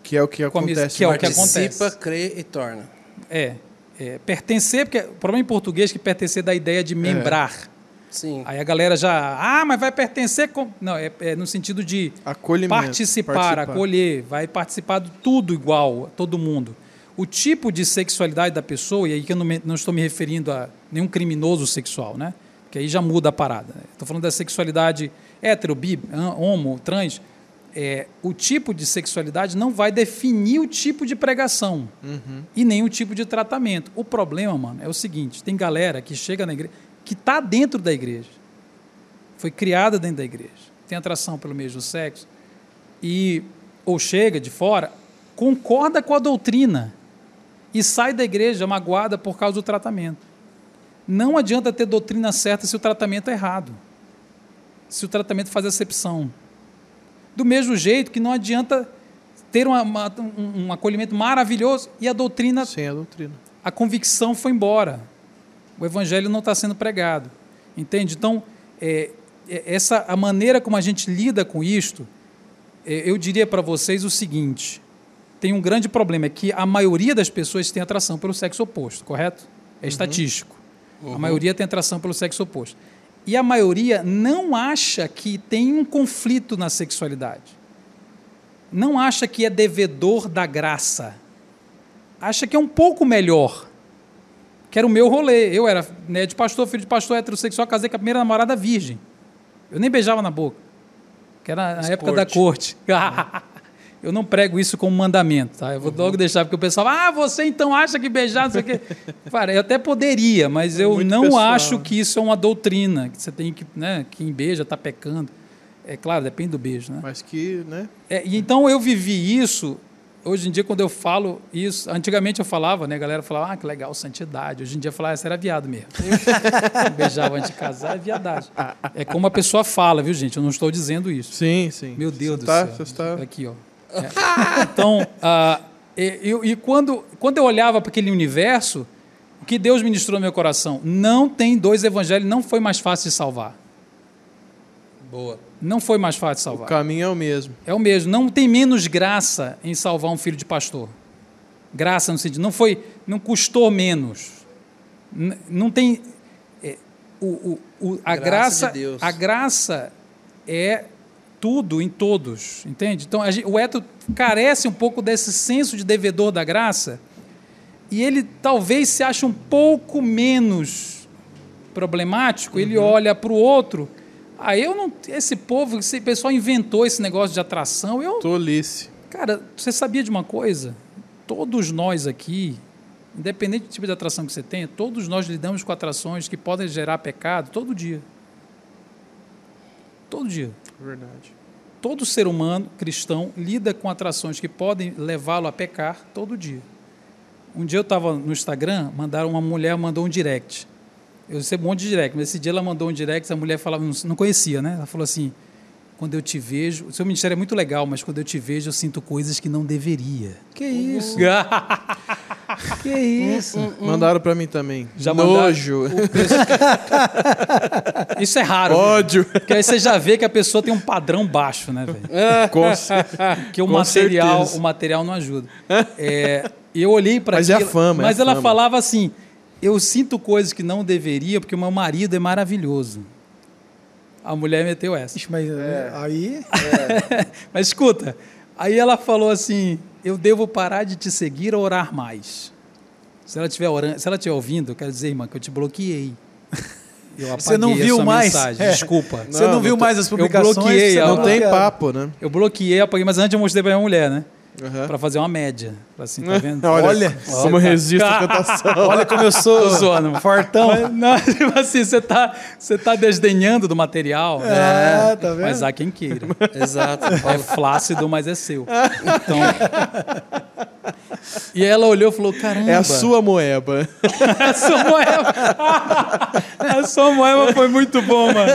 Que é o que acontece. que é o que Participa, acontece. crê e torna. É, é, pertencer, porque o problema em português é que pertencer dá a ideia de membrar. Sim. Aí a galera já, ah, mas vai pertencer com. Não, é, é no sentido de Acolhimento. participar, participar. acolher, vai participar de tudo igual, todo mundo. O tipo de sexualidade da pessoa, e aí que eu não, me- não estou me referindo a nenhum criminoso sexual, né? Porque aí já muda a parada. Estou falando da sexualidade hétero, bi, homo, trans. É, o tipo de sexualidade não vai definir o tipo de pregação e nem o tipo de tratamento. O problema, mano, é o seguinte: tem galera que chega na igreja, que está dentro da igreja, foi criada dentro da igreja, tem atração pelo mesmo sexo, e ou chega de fora, concorda com a doutrina e sai da igreja magoada por causa do tratamento. Não adianta ter doutrina certa se o tratamento é errado. Se o tratamento faz acepção. Do mesmo jeito que não adianta ter uma- uma- um, um acolhimento maravilhoso e a doutrina Sem a doutrina. a convicção foi embora. O evangelho não está sendo pregado. Entende? Então, é, é, essa a maneira como a gente lida com isto, é, eu diria para vocês o seguinte: tem um grande problema, é que a maioria das pessoas tem atração pelo sexo oposto, correto? É estatístico. A maioria tem atração pelo sexo oposto. E a maioria não acha que tem um conflito na sexualidade. Não acha que é devedor da graça acha que é um pouco melhor. Que era o meu rolê. Eu era né, de pastor, filho de pastor heterossexual, casei com a primeira namorada virgem. Eu nem beijava na boca. Que era na época da corte. eu não prego isso como mandamento, tá? Eu vou logo deixar, porque o pessoal, ah, você então acha que beijar, não sei o quê. Cara, eu até poderia, mas eu muito não pessoal. acho que isso é uma doutrina, que você tem que, né, quem beija está pecando. É claro, depende do beijo, né? Mas que, né? É, então eu vivi isso. Hoje em dia, quando eu falo isso, antigamente eu falava, né? A galera falava, ah, que legal, santidade. Hoje em dia eu falava, ah, essa era viado mesmo. Beijava antes de casar, é viadagem. É como a pessoa fala, viu, gente? Eu não estou dizendo isso. Sim, sim. Meu Deus Você do tá- céu. Você está... Aqui, ó. É. Então, ah, e, eu- e quando, quando eu olhava para aquele universo, o que Deus ministrou no meu coração? Não tem dois evangelhos, não foi mais fácil de salvar. Boa. Não foi mais fácil de O salvar. caminho é o mesmo. É o mesmo. Não tem menos graça em salvar um filho de pastor. Graça no sentido, não foi, não custou menos. N- Não tem é, o, o- o- a Graça graça, de Deus. a graça é tudo em todos, entende? Então gente, o hétero carece um pouco desse senso de devedor da graça e ele talvez se ache um pouco menos problemático, ele olha para o outro. Ah, eu não. Esse povo, esse pessoal inventou esse negócio de atração. Eu, Tolice. Cara, você sabia de uma coisa? Todos nós aqui, independente do tipo de atração que você tenha, todos nós lidamos com atrações que podem gerar pecado todo dia. Todo dia. Verdade. Todo ser humano cristão lida com atrações que podem levá-lo a pecar todo dia. Um dia eu estava no Instagram, mandaram uma mulher mandou um direct. Eu recebo um monte de direct, mas esse dia ela mandou um direct, a mulher falava, não- não conhecia, né? Ela falou assim: quando eu te vejo, o seu ministério é muito legal, mas quando eu te vejo eu sinto coisas que não deveria. Que isso? Que isso? Mandaram pra mim também. Já mandaram? Nojo. Isso é raro. Ódio. Porque aí você já vê que a pessoa tem um padrão baixo, né, velho? Com cer- Que o Com material, certeza. o material não ajuda. É, eu olhei para Mas é a fama, é Mas a ela fama. falava assim: eu sinto coisas que não deveria porque o meu marido é maravilhoso. A mulher meteu essa. Ixi, mas é, aí. Mas escuta, aí ela falou assim: eu devo parar de te seguir ou orar mais. Se ela estiver orando, se ela estiver ouvindo, eu quero dizer, irmã, que eu te bloqueei. Eu apaguei Você não a viu mais? mensagem. É. Desculpa. Você não, Não, viu não mais as publicações? bloqueei, você ela Não tem papo, né? Eu bloqueei, apaguei, mas antes eu mostrei pra minha mulher, né? Aham. Pra fazer uma média. Assim, tá vendo? Olha, Olha, como eu resisto à tentação. Olha como eu sou zoando, fortão. Mas, não, tipo assim, você tá, você tá desdenhando do material. né? É, tá vendo? Mas há quem queira. Exato. É flácido, mas é seu. Então. E ela olhou e falou: caramba. É a sua moeba. A sua moeba. A sua moeba foi muito bom, mano.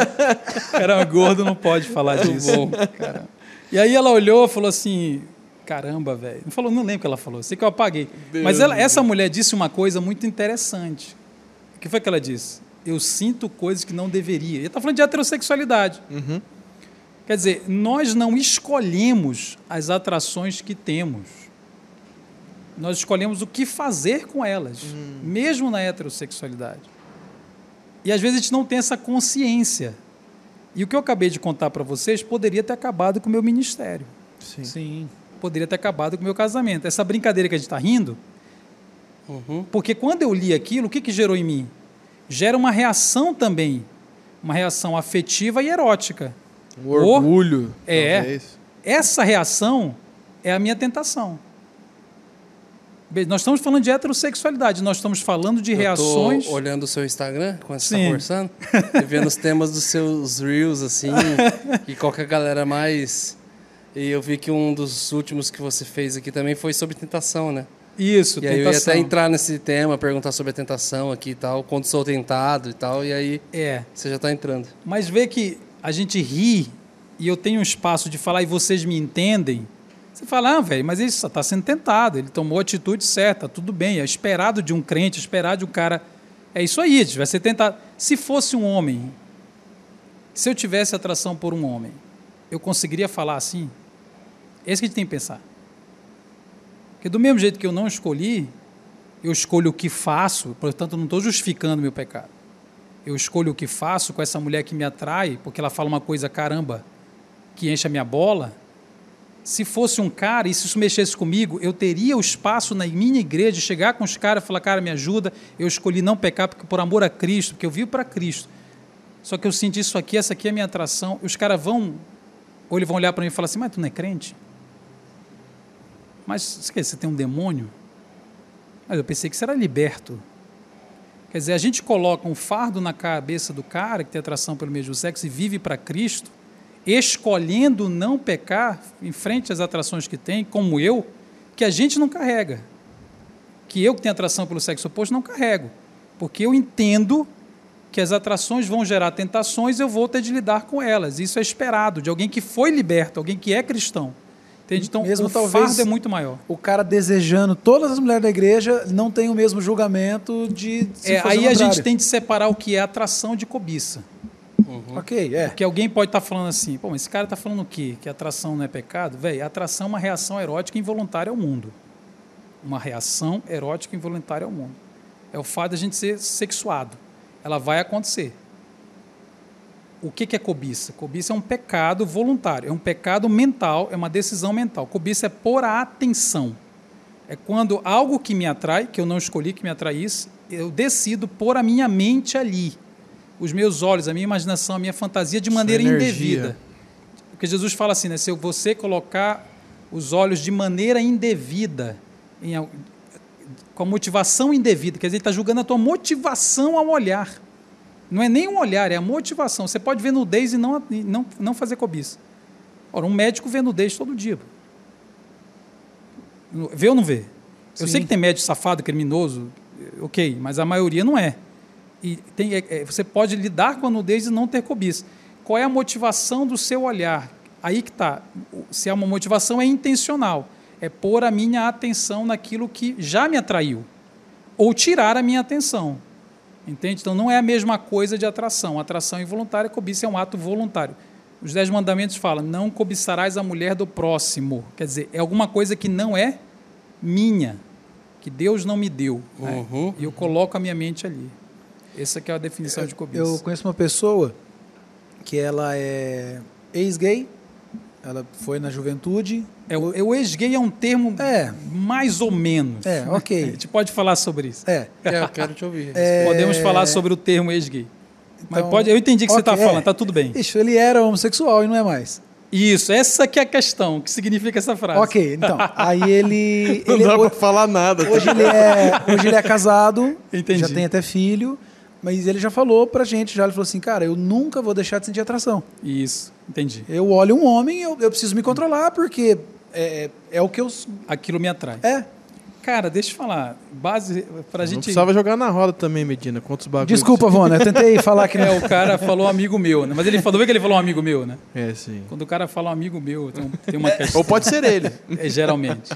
Cara, gordo não pode falar disso. bom. Caramba. E aí ela olhou e falou assim: caramba, velho. Não falou, não lembro o que ela falou, sei que eu apaguei. Mas ela- essa mulher disse uma coisa muito interessante. O que foi que ela disse? Eu sinto coisas que não deveria. E está falando de heterossexualidade. Quer dizer, nós não escolhemos as atrações que temos. Nós escolhemos o que fazer com elas, mesmo na heterossexualidade. E às vezes a gente não tem essa consciência. E o que eu acabei de contar para vocês poderia ter acabado com o meu ministério, Sim. Sim. poderia ter acabado com o meu casamento. Essa brincadeira que a gente está rindo, Uhum. porque quando eu li aquilo, o que, que gerou em mim? Gera uma reação também, uma reação afetiva e erótica. Um orgulho. É. talvez. Essa reação é a minha tentação. Nós estamos falando de heterossexualidade, nós estamos falando de Eu reações. tô olhando o seu Instagram, quando você Sim. tá conversando, e vendo os temas dos seus Reels, assim, e qual que é a galera mais... E eu vi que um dos últimos que você fez aqui também foi sobre tentação, né? Isso, E aí eu ia tentação. até entrar nesse tema, perguntar sobre a tentação aqui e tal, quando sou tentado e tal, e aí É, você já tá entrando. mas vê que a gente ri e eu tenho um espaço de falar e vocês me entendem. Você fala, ah, velho, mas ele só está sendo tentado, ele tomou a atitude certa, tudo bem, é esperado de um crente, é esperado de um cara. É isso aí, vai ser tentado. Se fosse um homem, se eu tivesse atração por um homem, eu conseguiria falar assim? É isso que a gente tem que pensar. Porque do mesmo jeito que eu não escolhi, eu escolho o que faço, portanto, não estou justificando meu pecado. Eu escolho o que faço com essa mulher que me atrai, porque ela fala uma coisa, caramba, que enche a minha bola. Se fosse um cara e se isso mexesse comigo, eu teria o espaço na minha igreja de chegar com os caras e falar, cara, me ajuda. Eu escolhi não pecar porque por amor a Cristo, porque eu vivo para Cristo. Só que eu senti isso aqui, essa aqui é a minha atração. Os caras vão, ou eles vão olhar para mim e falar assim, mas tu não é crente? Mas você você tem um demônio? Mas eu pensei que você era liberto. Quer dizer, a gente coloca um fardo na cabeça do cara que tem atração pelo mesmo sexo e vive para Cristo, escolhendo não pecar em frente às atrações que tem, como eu, que a gente não carrega. Que eu que tenho atração pelo sexo oposto não carrego. Porque eu entendo que as atrações vão gerar tentações, eu vou ter de lidar com elas. Isso é esperado de alguém que foi liberto, alguém que é cristão. Entende? Então, Mesmo o talvez- fardo é muito maior. O cara desejando todas as mulheres da igreja não tem o mesmo julgamento de. se É, aí a gente tem de separar o que é atração de cobiça. Ok, é. Porque alguém pode estar falando assim, pô, mas esse cara está falando o quê? Que atração não é pecado? Velho, atração é uma reação erótica involuntária ao mundo. Uma reação erótica involuntária ao mundo. É o fato de a gente ser sexuado. Ela vai acontecer. o que, que é cobiça? Cobiça é um pecado voluntário, é um pecado mental, é uma decisão mental. Cobiça é por a atenção. É quando algo que me atrai, que eu não escolhi que me atraísse, eu decido pôr a minha mente ali. Os meus olhos, a minha imaginação, a minha fantasia de maneira indevida. Porque Jesus fala assim, né? Se você colocar os olhos de maneira indevida, em com a motivação indevida, quer dizer, ele está julgando a tua motivação ao olhar. Não é nem um olhar, é a motivação. Você pode ver nudez e não, não, não fazer cobiça. Ora, um médico vê nudez todo dia. Vê ou não vê? Eu Sim. sei que tem médico safado, criminoso, ok, mas a maioria não é. E tem, é- é, você pode lidar com a nudez e não ter cobiça. Qual é a motivação do seu olhar? Aí que está. Se é uma motivação, é intencional. É pôr a minha atenção naquilo que já me atraiu. Ou tirar a minha atenção. Entende? Então não é a mesma coisa de atração. Atração involuntária, cobiça é um ato voluntário. Os Dez Mandamentos falam: não cobiçarás a mulher do próximo. Quer dizer, é alguma coisa que não é minha, que Deus não me deu. né? Uhum. E eu coloco a minha mente ali. Essa que é a definição de cobiça. Eu conheço uma pessoa que ela é ex-gay, ela foi na juventude. É, o, é, o ex-gay é um termo É. mais ou menos. É, ok. A gente pode falar sobre isso. É. É, eu quero te ouvir. Podemos falar sobre o termo ex-gay. Mas Então, pode, eu entendi o que você está ok, é. falando, tá tudo bem. Ixi, ele era homossexual e não é mais. Isso, essa que é a questão. O que significa essa frase? Ok, então. Aí ele. Não ele dá hoje, pra falar nada. hoje ele é, hoje ele é casado, Entendi. já tem até filho, mas ele já falou pra gente, já ele falou assim, cara, eu nunca vou deixar de sentir atração. Isso, entendi. Eu olho um homem, eu, eu preciso me controlar, porque é, é o que eu. Aquilo me atrai. É. Cara, deixa eu falar. Base pra Não gente. precisava jogar na roda também, Medina. Quantos bagulhos. Desculpa, Vona, eu tentei falar que não. É, o cara falou amigo meu, né? Mas ele falou, que ele falou um amigo meu, né? É, sim. Quando o cara fala um amigo meu, tem, um- tem uma questão. Ou pode ser ele. É, geralmente.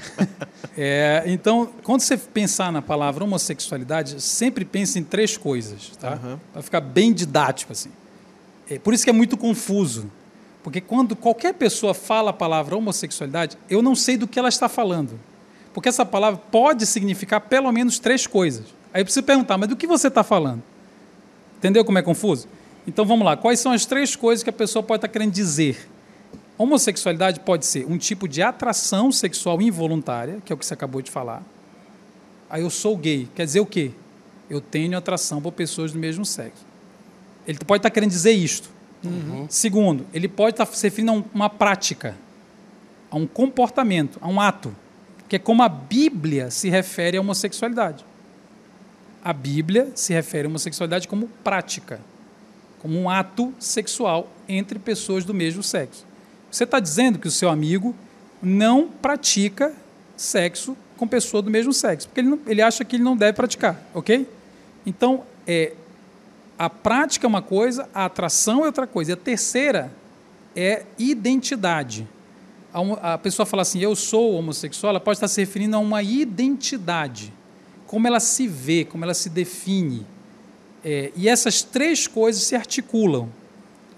É, então, quando você pensar na palavra homossexualidade, sempre pense em três coisas, tá? Aham. Para ficar bem didático assim. É, por isso que é muito confuso, porque quando qualquer pessoa fala a palavra homossexualidade, eu não sei do que ela está falando, porque essa palavra pode significar pelo menos três coisas. Aí eu preciso perguntar, mas do que você está falando? Entendeu como é confuso? Então vamos lá, quais são as três coisas que a pessoa pode estar querendo dizer? Homossexualidade pode ser um tipo de atração sexual involuntária, que é o que você acabou de falar. Aí eu sou gay, quer dizer o quê? Eu tenho atração por pessoas do mesmo sexo. Ele pode estar querendo dizer isto. Segundo, ele pode estar se referindo a um- uma prática, a um comportamento, a um ato, que é como a Bíblia se refere à homossexualidade. A Bíblia se refere à homossexualidade como prática, como um ato sexual entre pessoas do mesmo sexo. Você está dizendo que o seu amigo não pratica sexo com pessoa do mesmo sexo, porque ele, não- ele acha que ele não deve praticar, ok? Então, é, a prática é uma coisa, a atração é outra coisa. E a terceira é identidade. A, pessoa fala assim, eu sou homossexual, ela pode estar se referindo a uma identidade. Como ela se vê, como ela se define. É, e essas três coisas se articulam,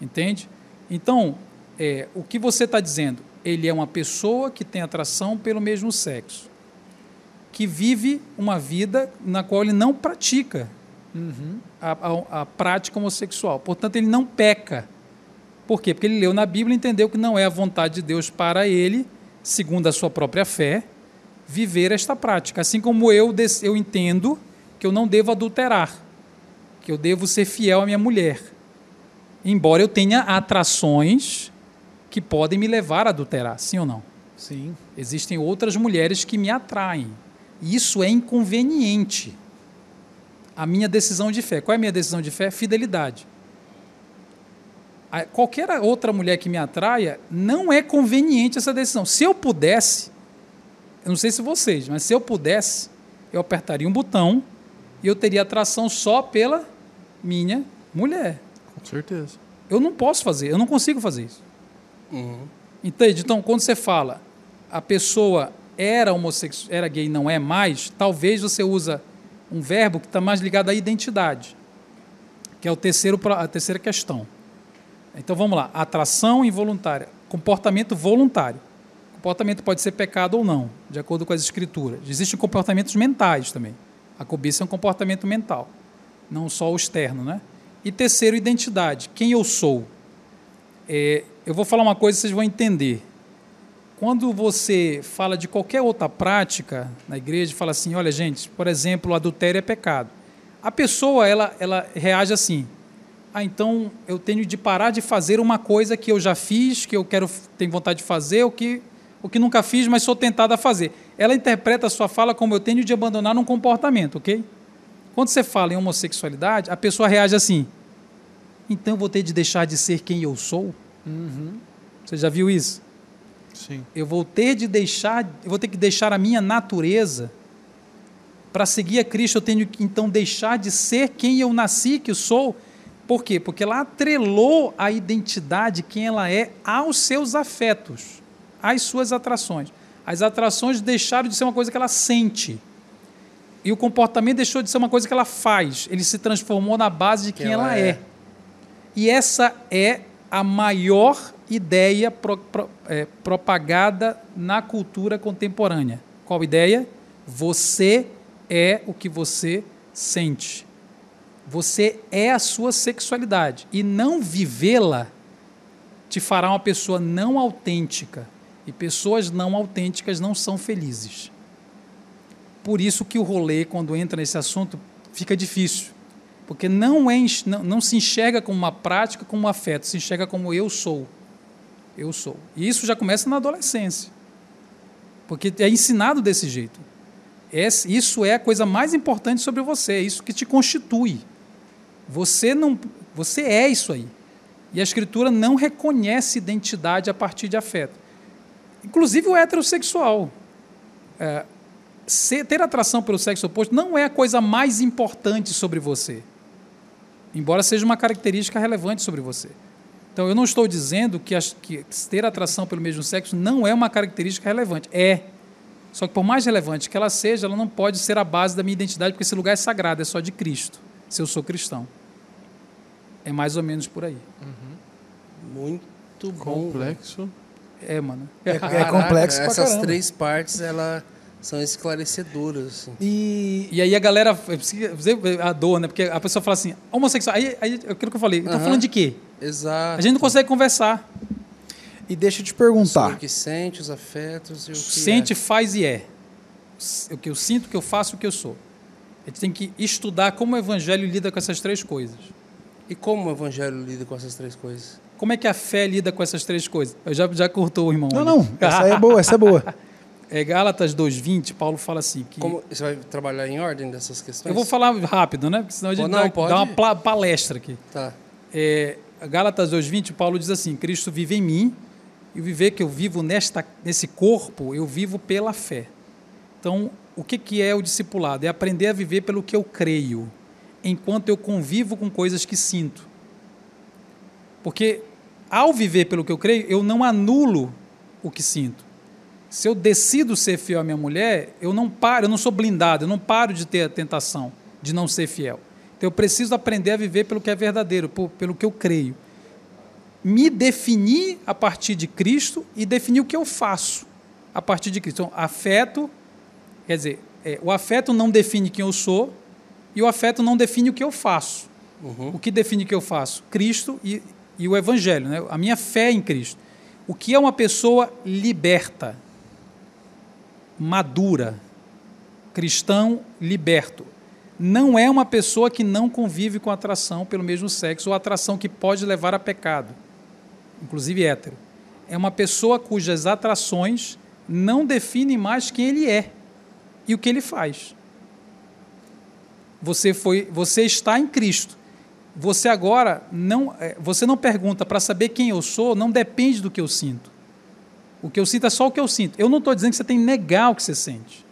entende? Então, é, o que você está dizendo? Ele é uma pessoa que tem atração pelo mesmo sexo, que vive uma vida na qual ele não pratica a, a- a prática homossexual. Portanto, ele não peca. Por quê? Porque ele leu na Bíblia e entendeu que não é a vontade de Deus para ele, segundo a sua própria fé, viver esta prática. Assim como eu, eu entendo que eu não devo adulterar, que eu devo ser fiel à minha mulher. Embora eu tenha atrações que podem me levar a adulterar, sim ou não? Sim. Existem outras mulheres que me atraem. E Isso é inconveniente. A minha decisão de fé. Qual é a minha decisão de fé? Fidelidade. Qualquer outra mulher que me atraia, não é conveniente essa decisão. Se eu pudesse, eu não sei se vocês, mas se eu pudesse, eu apertaria um botão e eu teria atração só pela minha mulher. Com certeza. Eu não posso fazer, eu não consigo fazer isso. Entende? Então, quando você fala a pessoa era homossexual, era gay e não é mais, talvez você usa um verbo que está mais ligado à identidade, que é o terceiro, a terceira questão. Então vamos lá, atração involuntária, comportamento voluntário. Comportamento pode ser pecado ou não, de acordo com as escrituras. Existem comportamentos mentais também. A cobiça é um comportamento mental, não só o externo, né? E terceiro, identidade. Quem eu sou? É, eu vou falar uma coisa, vocês vão entender. Quando você fala de qualquer outra prática na igreja, fala assim, olha gente, por exemplo, adultério é pecado. A pessoa ela, ela reage assim: ah, então eu tenho de parar de fazer uma coisa que eu já fiz, que eu quero tenho vontade de fazer, o que o que nunca fiz, mas sou tentada a fazer. Ela interpreta a sua fala como eu tenho de abandonar um comportamento, ok? Quando você fala em homossexualidade, a pessoa reage assim: então eu vou ter de deixar de ser quem eu sou? Uhum. Você já viu isso? Sim. Eu vou ter de deixar, eu vou ter que deixar a minha natureza para seguir a Cristo. Eu tenho que então deixar de ser quem eu nasci, que eu sou. Por quê? Porque ela atrelou a identidade, quem ela é, aos seus afetos, às suas atrações. As atrações deixaram de ser uma coisa que ela sente. E o comportamento deixou de ser uma coisa que ela faz. Ele se transformou na base de quem, ela, ela é. é. E essa é a maior ideia pro- pro- é, propagada na cultura contemporânea. Qual ideia? Você é o que você sente. Você é a sua sexualidade. E não vivê-la te fará uma pessoa não autêntica. E pessoas não autênticas não são felizes. Por isso que o rolê, quando entra nesse assunto, fica difícil. Porque não, é, não, não se enxerga como uma prática, como um afeto, se enxerga como eu sou. Eu sou. E isso já começa na adolescência. Porque é ensinado desse jeito. Esse- isso é a coisa mais importante sobre você, é isso que te constitui. Você não, você é isso aí. E a escritura não reconhece identidade a partir de afeto. Inclusive o heterossexual. É, ser- ter atração pelo sexo oposto não é a coisa mais importante sobre você. Embora seja uma característica relevante sobre você. Então, eu não estou dizendo que, as- que ter atração pelo mesmo sexo não é uma característica relevante. É. Só que, por mais relevante que ela seja, ela não pode ser a base da minha identidade, porque esse lugar é sagrado, é só de Cristo, se eu sou cristão. É mais ou menos por aí. Muito bom. Complexo. É, mano. É, Caraca, complexo pra Essas caramba. três partes, elas são esclarecedoras. Assim. E, E aí a galera, a dor, né? Porque a pessoa fala assim, homossexual. Aí, aí aquilo que eu falei, estão Aham. falando de quê? Exato. A gente não consegue conversar. e deixa eu te Sobre perguntar. o que sente, os afetos e o que Sente, é. faz e é. O que eu sinto, o que eu faço, o que eu sou. A gente tem que estudar como o evangelho lida com essas três coisas. E como o evangelho lida com essas três coisas? Como é que a fé lida com essas três coisas? Eu já, já cortou o irmão. Não, ali. não. Essa aí é boa, essa é boa. É Gálatas 2,20, Paulo fala assim: que Como, você vai trabalhar em ordem dessas questões? eu vou falar rápido, né? Porque senão a gente Não, dá, pode. dá uma palestra aqui. Tá. É, Gálatas 2,20, Paulo diz assim: Cristo vive em mim, e o viver que eu vivo nesta, nesse corpo, eu vivo pela fé. Então, o que, que é o discipulado? É aprender a viver pelo que eu creio, enquanto eu convivo com coisas que sinto. Porque, ao viver pelo que eu creio, eu não anulo o que sinto. Se eu decido ser fiel à minha mulher, eu não paro, eu não sou blindado, eu não paro de ter a tentação de não ser fiel. Então eu preciso aprender a viver pelo que é verdadeiro, pelo que eu creio. Me definir a partir de Cristo e definir o que eu faço a partir de Cristo. Então, afeto, quer dizer, é, o afeto não define quem eu sou e o afeto não define o que eu faço. O que define o que eu faço? Cristo e, e o Evangelho, né? a minha fé em Cristo. O que é uma pessoa liberta, madura, cristão liberto? Não é uma pessoa que não convive com atração pelo mesmo sexo ou atração que pode levar a pecado, inclusive hétero. É uma pessoa cujas atrações não definem mais quem ele é e o que ele faz. Você foi, você está em Cristo. Você agora não, é, você não pergunta para saber quem eu sou, não depende do que eu sinto. O que eu sinto é só o que eu sinto. Eu não estou dizendo que você tem que negar o que você sente.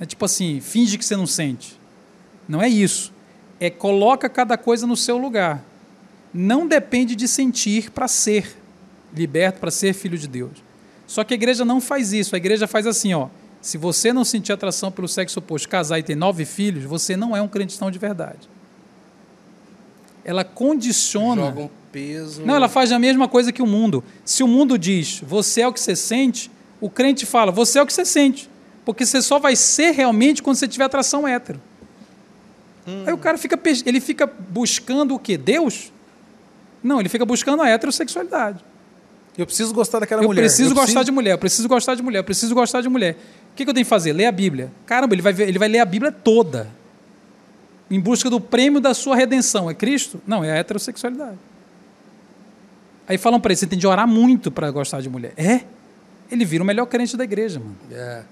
É tipo assim, finge que você não sente. Não é isso. É coloca cada coisa no seu lugar. Não depende de sentir para ser liberto, para ser filho de Deus. Só que a igreja não faz isso. A igreja faz assim, ó. Se você não sentir atração pelo sexo oposto, casar e ter nove filhos, você não é um cristão de verdade. Ela condiciona. Joga um peso. Não, ela faz a mesma coisa que o mundo. Se o mundo diz, você é o que você sente, o crente fala, você é o que você sente. Porque você só vai ser realmente quando você tiver atração hétero. Aí o cara fica, ele fica buscando o quê? Deus? Não, ele fica buscando a heterossexualidade. Eu preciso gostar daquela eu mulher. preciso Eu gostar de mulher, eu preciso gostar de mulher, eu preciso gostar de mulher. O que, que eu tenho que fazer? Ler a Bíblia. Caramba, ele vai, ver- ele vai ler a Bíblia toda. Em busca do prêmio da sua redenção. É Cristo? Não, é a heterossexualidade. Aí falam para ele, você tem de orar muito para gostar de mulher. É? Ele vira o melhor crente da igreja, mano. É.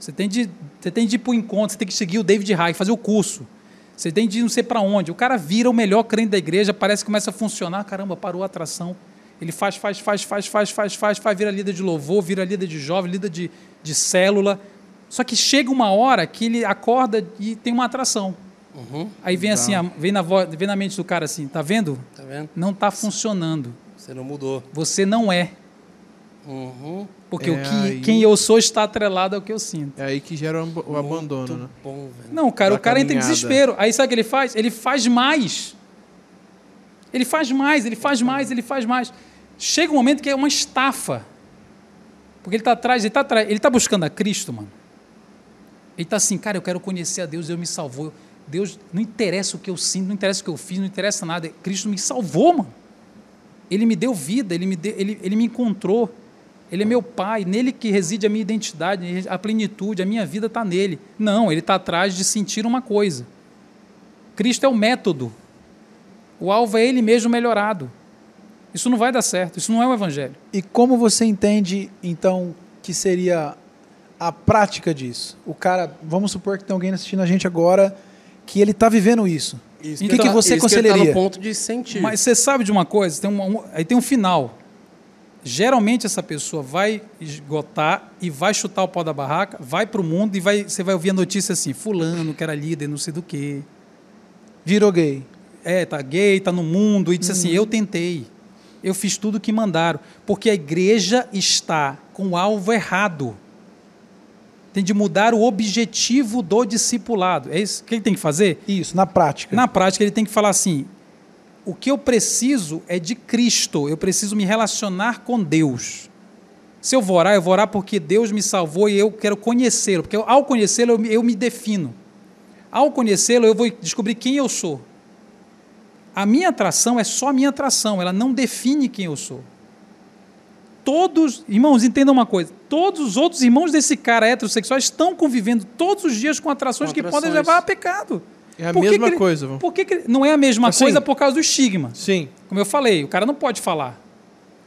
Você tem de, você tem de ir pro encontro, você tem que seguir o David High, fazer o curso. Você tem de ir não sei para onde. O cara vira o melhor crente da igreja, parece que começa a funcionar. Caramba, parou a atração. Ele faz, faz, faz, faz, faz, faz, faz, faz, vira líder de louvor, vira líder de jovem, líder de, de célula. Só que chega uma hora que ele acorda e tem uma atração. Uhum. Aí vem assim, a- vem na, voz, vem na mente do cara assim, tá vendo? Tá vendo? Não está funcionando. Você não mudou. Você não é. Uhum. Porque É o que, aí- quem eu sou está atrelado ao que eu sinto. É aí que gera o ab- o abandono, Muito né? bom, velho. Não, cara, Da o cara entra em desespero. Aí sabe o que ele faz? Ele faz mais. Ele faz mais, ele faz mais, ele faz mais. Chega um momento que é uma estafa. Porque ele está atrás, ele está está buscando a Cristo, mano. Ele está assim, cara, eu quero conhecer a Deus, Deus me salvou. Deus, não interessa o que eu sinto, não interessa o que eu fiz, não interessa nada. Cristo me salvou, mano. Ele me deu vida, ele me, deu, ele, ele me encontrou. Ele é meu pai, nele que reside a minha identidade, a plenitude, a minha vida está nele. Não, ele está atrás de sentir uma coisa. Cristo é o método. O alvo é ele mesmo melhorado. Isso não vai dar certo, isso não é o evangelho. E como você entende, então, que seria a prática disso? O cara, vamos supor que tem alguém assistindo a gente agora que ele está vivendo isso. Isso O que, que tá- você que tá aconselharia? no ponto de sentir. Mas você sabe de uma coisa? Tem uma- um- aí tem um final. Geralmente essa pessoa vai esgotar e vai chutar o pau da barraca, vai para o mundo e vai, você vai ouvir a notícia assim: Fulano, que era líder, não sei do quê. Virou gay. é, tá gay, tá no mundo, e disse assim: eu tentei, eu fiz tudo o que mandaram, porque a igreja está com o alvo errado. Tem de mudar o objetivo do discipulado. É isso que ele tem que fazer? Isso, na prática. Na prática, ele tem que falar assim: o que eu preciso é de Cristo, eu preciso me relacionar com Deus. Se eu vou orar, eu vou orar porque Deus me salvou e eu quero conhecê-lo, porque ao conhecê-lo eu, eu me defino. Ao conhecê-lo, eu vou descobrir quem eu sou. A minha atração é só a minha atração, ela não define quem eu sou. Todos, irmãos, entendam uma coisa: todos os outros irmãos desse cara heterossexual estão convivendo todos os dias com atrações, Com que podem atrações. levar a pecado. É a Por que mesma que ele- coisa, vamos. Por que, que não é a mesma Assim, coisa por causa do estigma? Sim, Como eu falei, o cara não pode falar.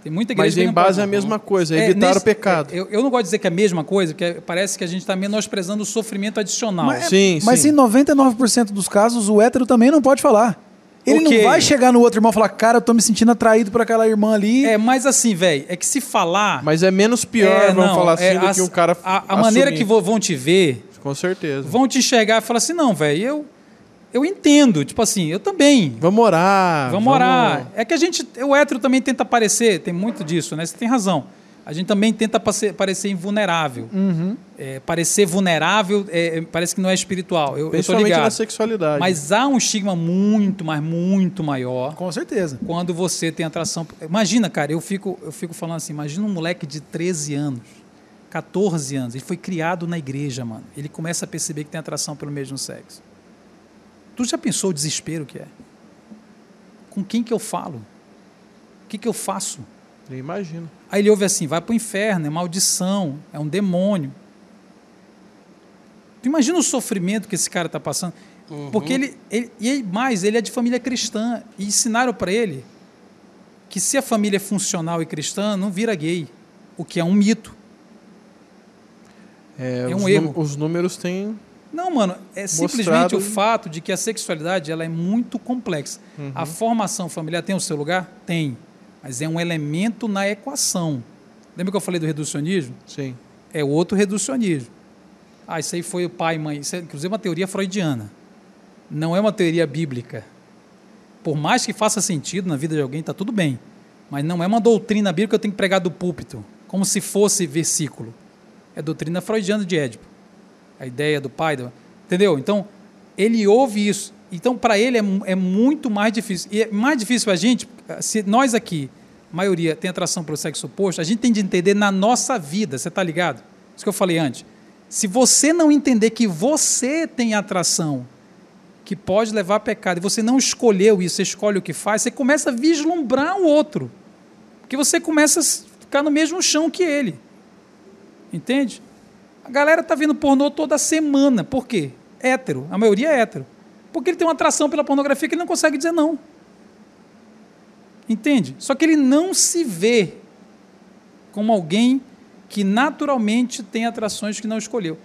Tem muita igreja mas que em não base pode. é a mesma coisa, é É, evitar nesse- o pecado. Eu, eu não gosto de dizer que é a mesma coisa, porque parece que a gente está menosprezando o sofrimento adicional. Mas, Sim, mas sim. em 99% dos casos, o hétero também não pode falar. Ele Ok. não vai chegar no outro irmão e falar, cara, eu tô me sentindo atraído por aquela irmã ali. É, mas assim, velho, é que se falar. Mas é menos pior, é, vamos não, falar assim, é, do as- que um cara A, a maneira que vão te ver, Com certeza. vão te enxergar e falar assim: não, velho, eu, eu entendo. Tipo assim, eu também. Vamos orar. Vamos orar. É que a gente, o hétero também tenta parecer, tem muito disso, né? Você tem razão. A gente também tenta parecer invulnerável. Uhum. É, parecer vulnerável é, parece que não é espiritual. Eu, eu Principalmente ligado. na sexualidade. Mas há um estigma muito, mas muito maior Com certeza. quando você tem atração. Imagina, cara, eu fico, eu fico falando assim: imagina um moleque de 13 anos, 14 anos, ele foi criado na igreja, mano. Ele começa a perceber que tem atração pelo mesmo sexo. Tu já pensou o desespero que é? Com quem que eu falo? O que, que eu faço? Eu imagino. Aí ele ouve assim: vai para o inferno, é maldição, é um demônio. Tu imagina o sofrimento que esse cara está passando? Porque ele, ele. E mais, ele é de família cristã. E ensinaram para ele que se a família é funcional e cristã, não vira gay. O que é um mito. É, É os um nú- erro. Os números têm. Não, mano, é simplesmente o fato de que a sexualidade ela é muito complexa. A formação familiar tem o seu lugar? Tem. Mas é um elemento na equação. Lembra que eu falei do reducionismo? Sim. é outro reducionismo. Ah, isso aí foi o pai e mãe. Isso é, inclusive, uma teoria freudiana. Não é uma teoria bíblica. Por mais que faça sentido na vida de alguém, está tudo bem. Mas não é uma doutrina bíblica que eu tenho que pregar do púlpito, como se fosse versículo. É doutrina freudiana de Édipo. A ideia do pai. do- Entendeu? Então, ele ouve isso. Então, para ele é, é muito mais difícil. E é mais difícil para a gente, se nós aqui, maioria, tem atração pelo sexo oposto, a gente tem de entender na nossa vida, você está ligado? Isso que eu falei antes. Se você não entender que você tem atração, que pode levar a pecado, e você não escolheu isso, você escolhe o que faz, você começa a vislumbrar o outro. Porque você começa a ficar no mesmo chão que ele. Entende? A galera tá vendo pornô toda semana. Por quê? Hétero. A maioria é hétero. Porque ele tem uma atração pela pornografia que ele não consegue dizer não. Entende? Só que ele não se vê como alguém que naturalmente tem atrações que não escolheu.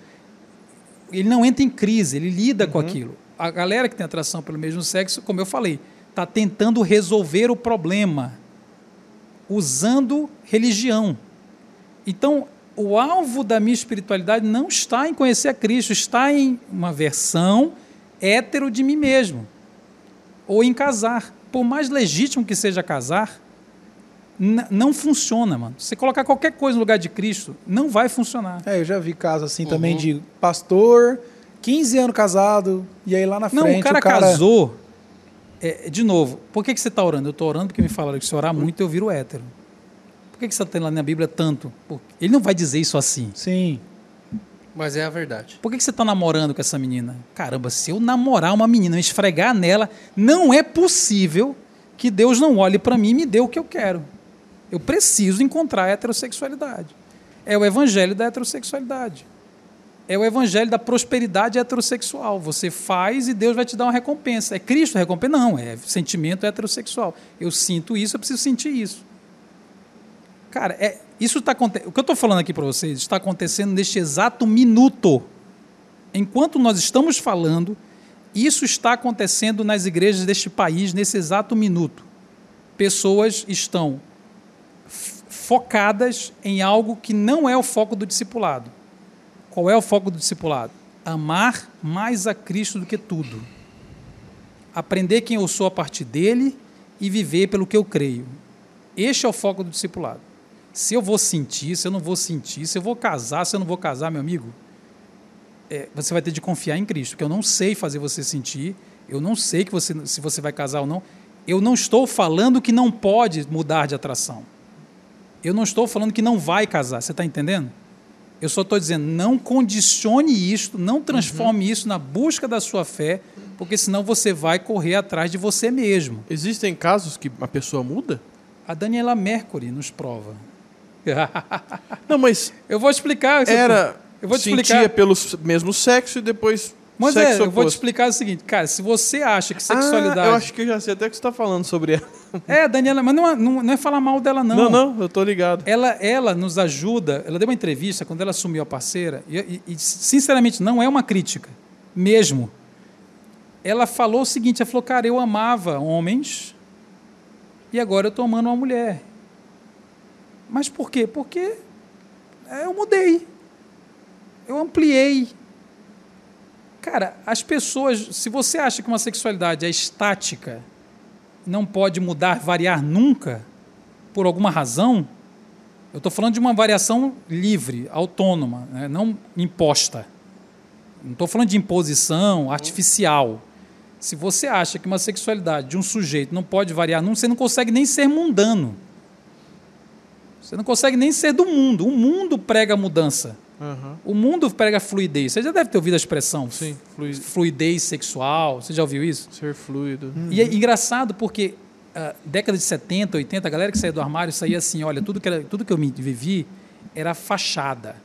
Ele não entra em crise, ele lida uhum. com aquilo. A galera que tem atração pelo mesmo sexo, como eu falei, está tentando resolver o problema usando religião. Então, o alvo da minha espiritualidade não está em conhecer a Cristo, está em uma versão hétero de mim mesmo. Ou em casar. Por mais legítimo que seja casar, não funciona, mano. Você colocar qualquer coisa no lugar de Cristo, não vai funcionar. É, eu já vi casos assim uhum. também de pastor, 15 anos casado, e aí lá na frente. Não, o cara, o cara... casou. É, de novo, por que, que você está orando? Eu estou orando porque me falaram que se orar muito eu viro hétero. Por que, que você tem lá na Bíblia tanto? Ele não vai dizer isso assim. Sim. Mas é a verdade. Por que, que você está namorando com essa menina? Caramba, se eu namorar uma menina, esfregar nela, não é possível que Deus não olhe para mim e me dê o que eu quero. Eu preciso encontrar a heterossexualidade. É o evangelho da heterossexualidade. É o evangelho da prosperidade heterossexual. Você faz e Deus vai te dar uma recompensa. É Cristo a recompensa? Não, é sentimento heterossexual. Eu sinto isso, eu preciso sentir isso. Cara, é, isso acontecendo. O que eu estou falando aqui para vocês está acontecendo neste exato minuto. Enquanto nós estamos falando, isso está acontecendo nas igrejas deste país nesse exato minuto. Pessoas estão focadas em algo que não é o foco do discipulado. Qual é o foco do discipulado? Amar mais a Cristo do que tudo. Aprender quem eu sou a partir dele e viver pelo que eu creio. Este é o foco do discipulado. Se eu vou sentir, se eu não vou sentir, se eu vou casar, se eu não vou casar, meu amigo, é, você vai ter de confiar em Cristo, porque eu não sei fazer você sentir, eu não sei que você, se você vai casar ou não. Eu não estou falando que não pode mudar de atração. Eu não estou falando que não vai casar, você está entendendo? Eu só estou dizendo, não condicione isso, não transforme uhum. isso na busca da sua fé, porque senão você vai correr atrás de você mesmo. Existem casos que a pessoa muda? A Daniela Mercury nos prova. Não, mas. Eu vou explicar. Era. Eu vou te sentia explicar. pelo mesmo sexo e depois mas é, eu vou te explicar o seguinte, cara, se você acha que sexualidade. Ah, eu acho que eu já sei até que você está falando sobre ela. É, Daniela, mas não, é, não, não, é falar mal dela, não. Não, não, eu tô ligado. Ela, ela nos ajuda, ela deu uma entrevista quando ela assumiu a parceira, e, e, e sinceramente, não é uma crítica, mesmo. Ela falou o seguinte: ela falou, cara, eu amava homens e agora eu estou amando uma mulher. Mas por quê? Porque é, eu mudei. Eu ampliei Cara, as pessoas, se você acha que uma sexualidade é estática, não pode mudar, variar nunca, por alguma razão, eu estou falando de uma variação livre, autônoma, né? não imposta. Não estou falando de imposição artificial. Se você acha que uma sexualidade de um sujeito não pode variar nunca, você não consegue nem ser mundano. Você não consegue nem ser do mundo. O mundo prega mudança. Uhum. O mundo prega fluidez. Você já deve ter ouvido a expressão. Sim, fluid... fluidez sexual. Você já ouviu isso? Ser fluido. Uhum. E é engraçado porque uh, década de 70, 80, a galera que saía do armário saía assim, olha, tudo que, era, tudo que eu me vivi era fachada.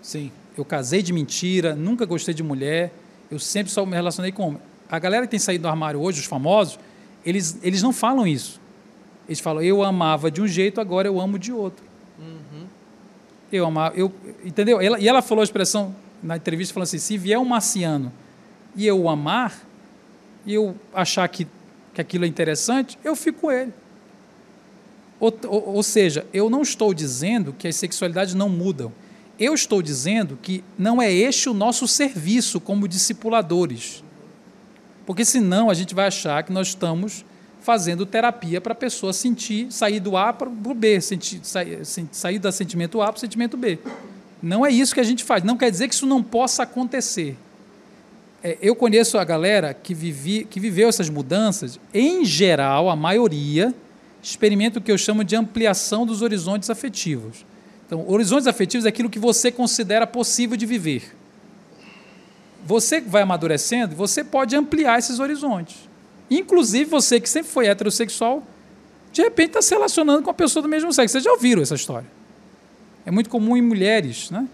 Sim. Eu casei de mentira, nunca gostei de mulher, eu sempre só me relacionei com homem. A galera que tem saído do armário hoje, os famosos, eles, eles não falam isso. Eles falam, eu amava de um jeito, agora eu amo de outro. Uhum. Eu amava, eu, entendeu? Ela, e ela falou a expressão na entrevista, falando assim, se vier um marciano e eu o amar, e eu achar que, que aquilo é interessante, eu fico com ele. Ou, ou, ou seja, eu não estou dizendo que as sexualidades não mudam. Eu estou dizendo que não é este o nosso serviço como discipuladores. Porque senão a gente vai achar que nós estamos fazendo terapia para a pessoa sentir, sair do A para o B, sentir, sair, sair do sentimento A para o sentimento B. Não é isso que a gente faz. Não quer dizer que isso não possa acontecer. É, eu conheço a galera que, vivi, que viveu essas mudanças. Em geral, a maioria experimenta o que eu chamo de ampliação dos horizontes afetivos. Então, horizontes afetivos é aquilo que você considera possível de viver. você vai amadurecendo, você pode ampliar esses horizontes. Inclusive você que sempre foi heterossexual, de repente está se relacionando com a pessoa do mesmo sexo. Vocês já ouviram essa história? É muito comum em mulheres, né?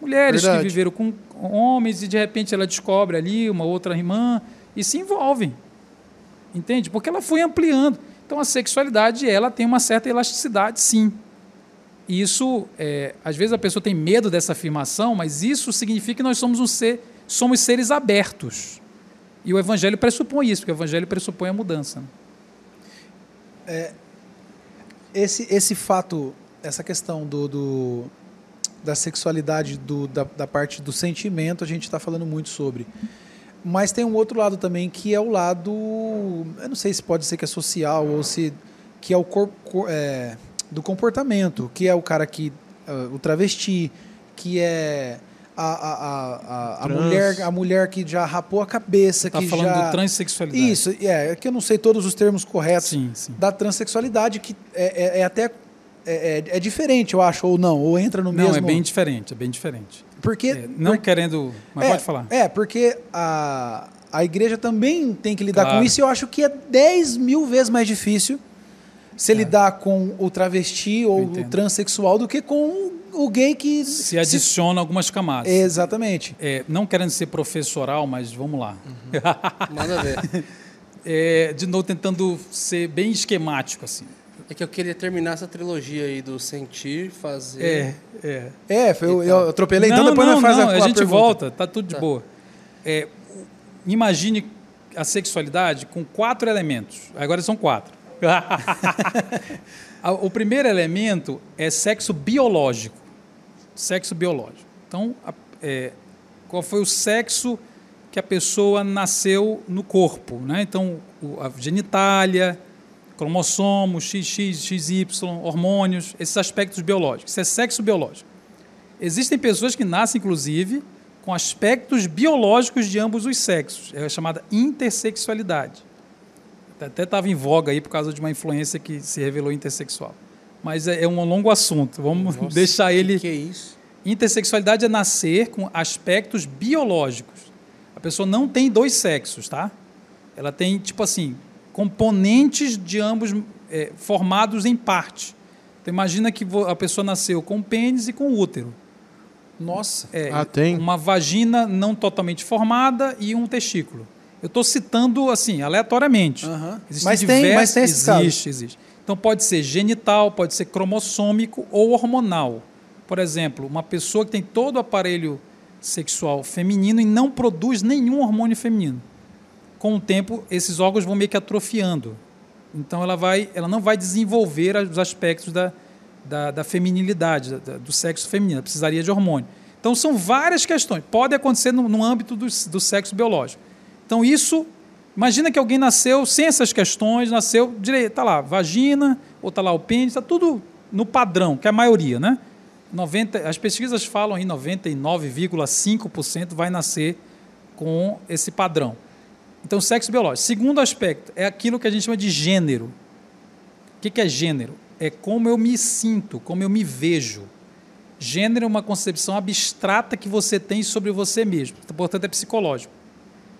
Mulheres Verdade. que viveram com homens e de repente ela descobre ali uma outra irmã e se envolvem. Entende? Porque ela foi ampliando. Então a sexualidade ela tem uma certa elasticidade, sim. E isso, é, às vezes a pessoa tem medo dessa afirmação, mas isso significa que nós somos um ser, somos seres abertos. E o evangelho pressupõe isso, porque o evangelho pressupõe a mudança. né? Esse, esse fato, essa questão do, do- da sexualidade, do, da, da parte do sentimento, a gente está falando muito sobre. Mas tem um outro lado também, que é o lado. Eu não sei se pode ser que é social ou se. que é o corpo. é, do comportamento, que é o cara que. ah, o travesti, que é. A, a, a, a, mulher, a mulher que já rapou a cabeça, Está que falando já. do transexualidade. Isso, é, é que eu não sei todos os termos corretos Sim, sim. da transexualidade, que é, é- é até é, é- é diferente, eu acho, ou não, ou entra no Não, mesmo. é bem diferente, é bem diferente. Porque. É, não querendo. Mas é, pode falar. É, porque a, a igreja também tem que lidar Claro. com isso e eu acho que é 10 mil vezes mais difícil se lidar com o travesti ou o transexual do que com o gay que. Se adiciona algumas camadas. Exatamente. É, não querendo ser professoral, mas vamos lá. Manda ver. É, de novo, tentando ser bem esquemático, assim. É que eu queria terminar essa trilogia aí do sentir, fazer. É, é. É, foi- eu, eu atropelei, não, então depois não, nós faz não, a, a, a gente pergunta. volta, tá tudo de Tá. boa. É, imagine a sexualidade com quatro elementos. Agora são quatro. O primeiro elemento é sexo biológico. Sexo biológico. Então, a- é, qual foi o sexo que a pessoa nasceu no corpo? Né? Então, o- a genitália, cromossomos, XX, XY, hormônios, esses aspectos biológicos. Isso é sexo biológico. Existem pessoas que nascem, inclusive, com aspectos biológicos de ambos os sexos. É a chamada intersexualidade. Até estava em voga aí por causa de uma influência que se revelou intersexual. Mas é, é um longo assunto. Vamos Nossa, deixar ele. Que, que é isso? Intersexualidade é nascer com aspectos biológicos. A pessoa não tem dois sexos, tá? Ela tem, tipo assim, componentes de ambos é, formados em parte. Então, imagina que a pessoa nasceu com pênis e com útero. Nossa. É, Ah, tem? Uma vagina não totalmente formada e um testículo. Eu estou citando, assim, aleatoriamente. Existem Mas tem- mas tem esses casos. Existe, existe. Então pode ser genital, pode ser cromossômico ou hormonal. Por exemplo, uma pessoa que tem todo o aparelho sexual feminino e não produz nenhum hormônio feminino. Com o tempo, esses órgãos vão meio que atrofiando. Então ela, vai, ela não vai desenvolver os aspectos da, da, da feminilidade, da- do sexo feminino. Ela precisaria de hormônio. Então são várias questões. Pode acontecer no, no âmbito do, do sexo biológico. Então isso, imagina que alguém nasceu sem essas questões, nasceu direito, tá lá, vagina, ou tá lá o pênis, está tudo no padrão, que é a maioria, né? 90, as pesquisas falam aí 99,5% vai nascer com esse padrão. Então, sexo biológico. Segundo aspecto é aquilo que a gente chama de gênero. O que é gênero? É como eu me sinto, como eu me vejo. Gênero é uma concepção abstrata que você tem sobre você mesmo, portanto é psicológico.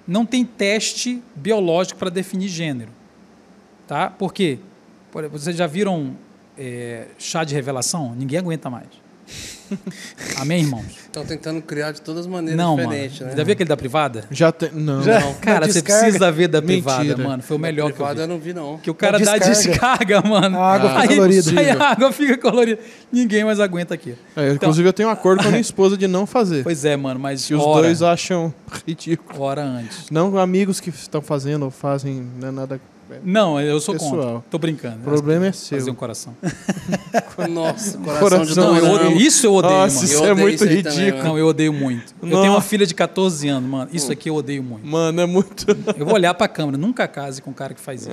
Não tem teste biológico para definir gênero, tá? Por quê? Vocês já viram é, chá de revelação? Ninguém aguenta mais. Amém, irmãos? Estão tentando criar de todas as maneiras Não, mano. diferentes, né? Já viu aquele da privada? Já tem. Não. Já. não. Cara, você precisa ver da Mentira. privada, mano. Foi o melhor que eu vi. eu não vi, não. Que o cara dá descarga. mano. A água fica aí, colorida. Aí a água fica colorida. Ninguém mais aguenta aqui. É, inclusive, eu tenho um acordo com a minha esposa de não fazer. Pois é, mano, mas E os hora, dois acham ridículo. hora antes. Não amigos que estão fazendo ou fazem, não é nada. Não, eu sou Pessoal. contra. Tô brincando. O problema é seu. Fazer um coração. Nossa, coração, Coração de Não, eu odeio, isso eu odeio, Nossa, mano. isso Eu é muito isso aí também, ridículo. Não, eu odeio muito. Eu tenho uma filha de 14 anos, mano. Isso aqui eu odeio muito. Mano, é muito. Eu vou olhar pra câmera. Nunca case com um cara que faz isso.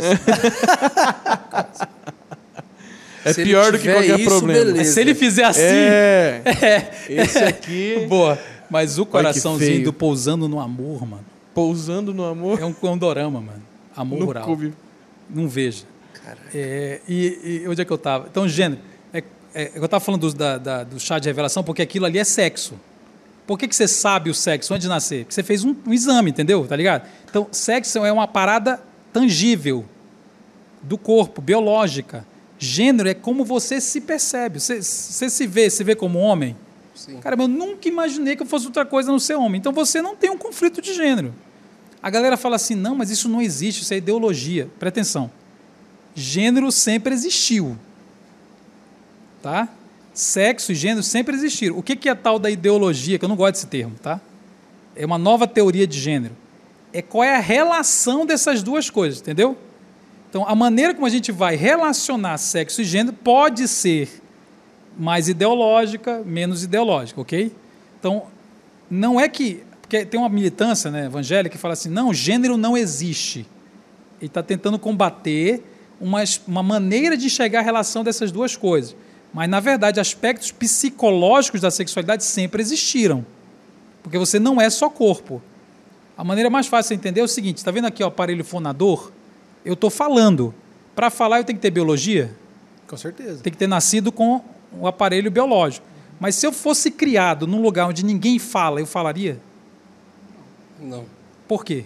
É Se ele pior do que qualquer isso, problema. beleza. Se ele fizer assim, É. é. Esse aqui, Boa. Mas o coraçãozinho do pousando no amor, mano. pousando no amor. É um, é um dorama, mano. Amor no rural. clube. Não veja. É, e, e onde é que eu estava? Então, gênero. É, é, eu estava falando do, da, da- do chá de revelação porque aquilo ali é sexo. Por que, que você sabe o sexo antes de nascer? Porque você fez um, um exame, entendeu? Tá ligado? Então, sexo é uma parada tangível do corpo, biológica. Gênero é como você se percebe. Você, você se vê, se vê como homem. Sim. Cara, eu nunca imaginei que eu fosse outra coisa não ser homem. Então você não tem um conflito de gênero. A galera fala assim: não, mas isso não existe, isso é ideologia. Presta atenção. Gênero sempre existiu. Tá? Sexo e gênero sempre existiram. O que é a tal da ideologia, que eu não gosto desse termo, tá? É uma nova teoria de gênero. É qual é a relação dessas duas coisas, entendeu? Então, a maneira como a gente vai relacionar sexo e gênero pode ser mais ideológica, menos ideológica, ok? Então, não é que. Porque tem uma militância né, evangélica que fala assim: não, gênero não existe. Ele está tentando combater uma, uma maneira de enxergar a relação dessas duas coisas. Mas, na verdade, aspectos psicológicos da sexualidade sempre existiram. Porque você não é só corpo. A maneira mais fácil de entender é o seguinte: está vendo aqui o aparelho fonador? Eu estou falando. Para falar, eu tenho que ter biologia? Com certeza. Tem que ter nascido com o aparelho biológico. Mas se eu fosse criado num lugar onde ninguém fala, eu falaria? Não. Por quê?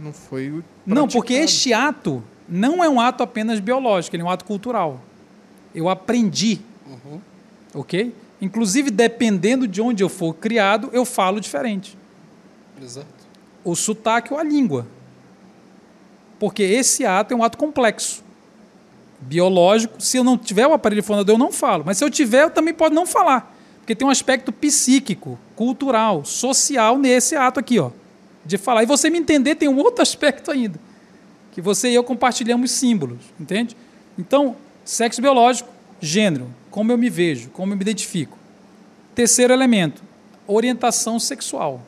Não foi o Não, porque praticado. este ato não é um ato apenas biológico, ele é um ato cultural. Eu aprendi, Uhum. ok? Inclusive, dependendo de onde eu for criado, eu falo diferente. Exato. O sotaque ou a língua. Porque esse ato é um ato complexo. Biológico. Se eu não tiver o aparelho fonador, eu não falo. Mas se eu tiver, eu também posso não falar. Porque tem um aspecto psíquico, cultural, social nesse ato aqui, ó. De falar. E você me entender, tem um outro aspecto ainda. Que você e eu compartilhamos símbolos, entende? Então, sexo biológico, gênero, como eu me vejo, como eu me identifico. Terceiro elemento, orientação sexual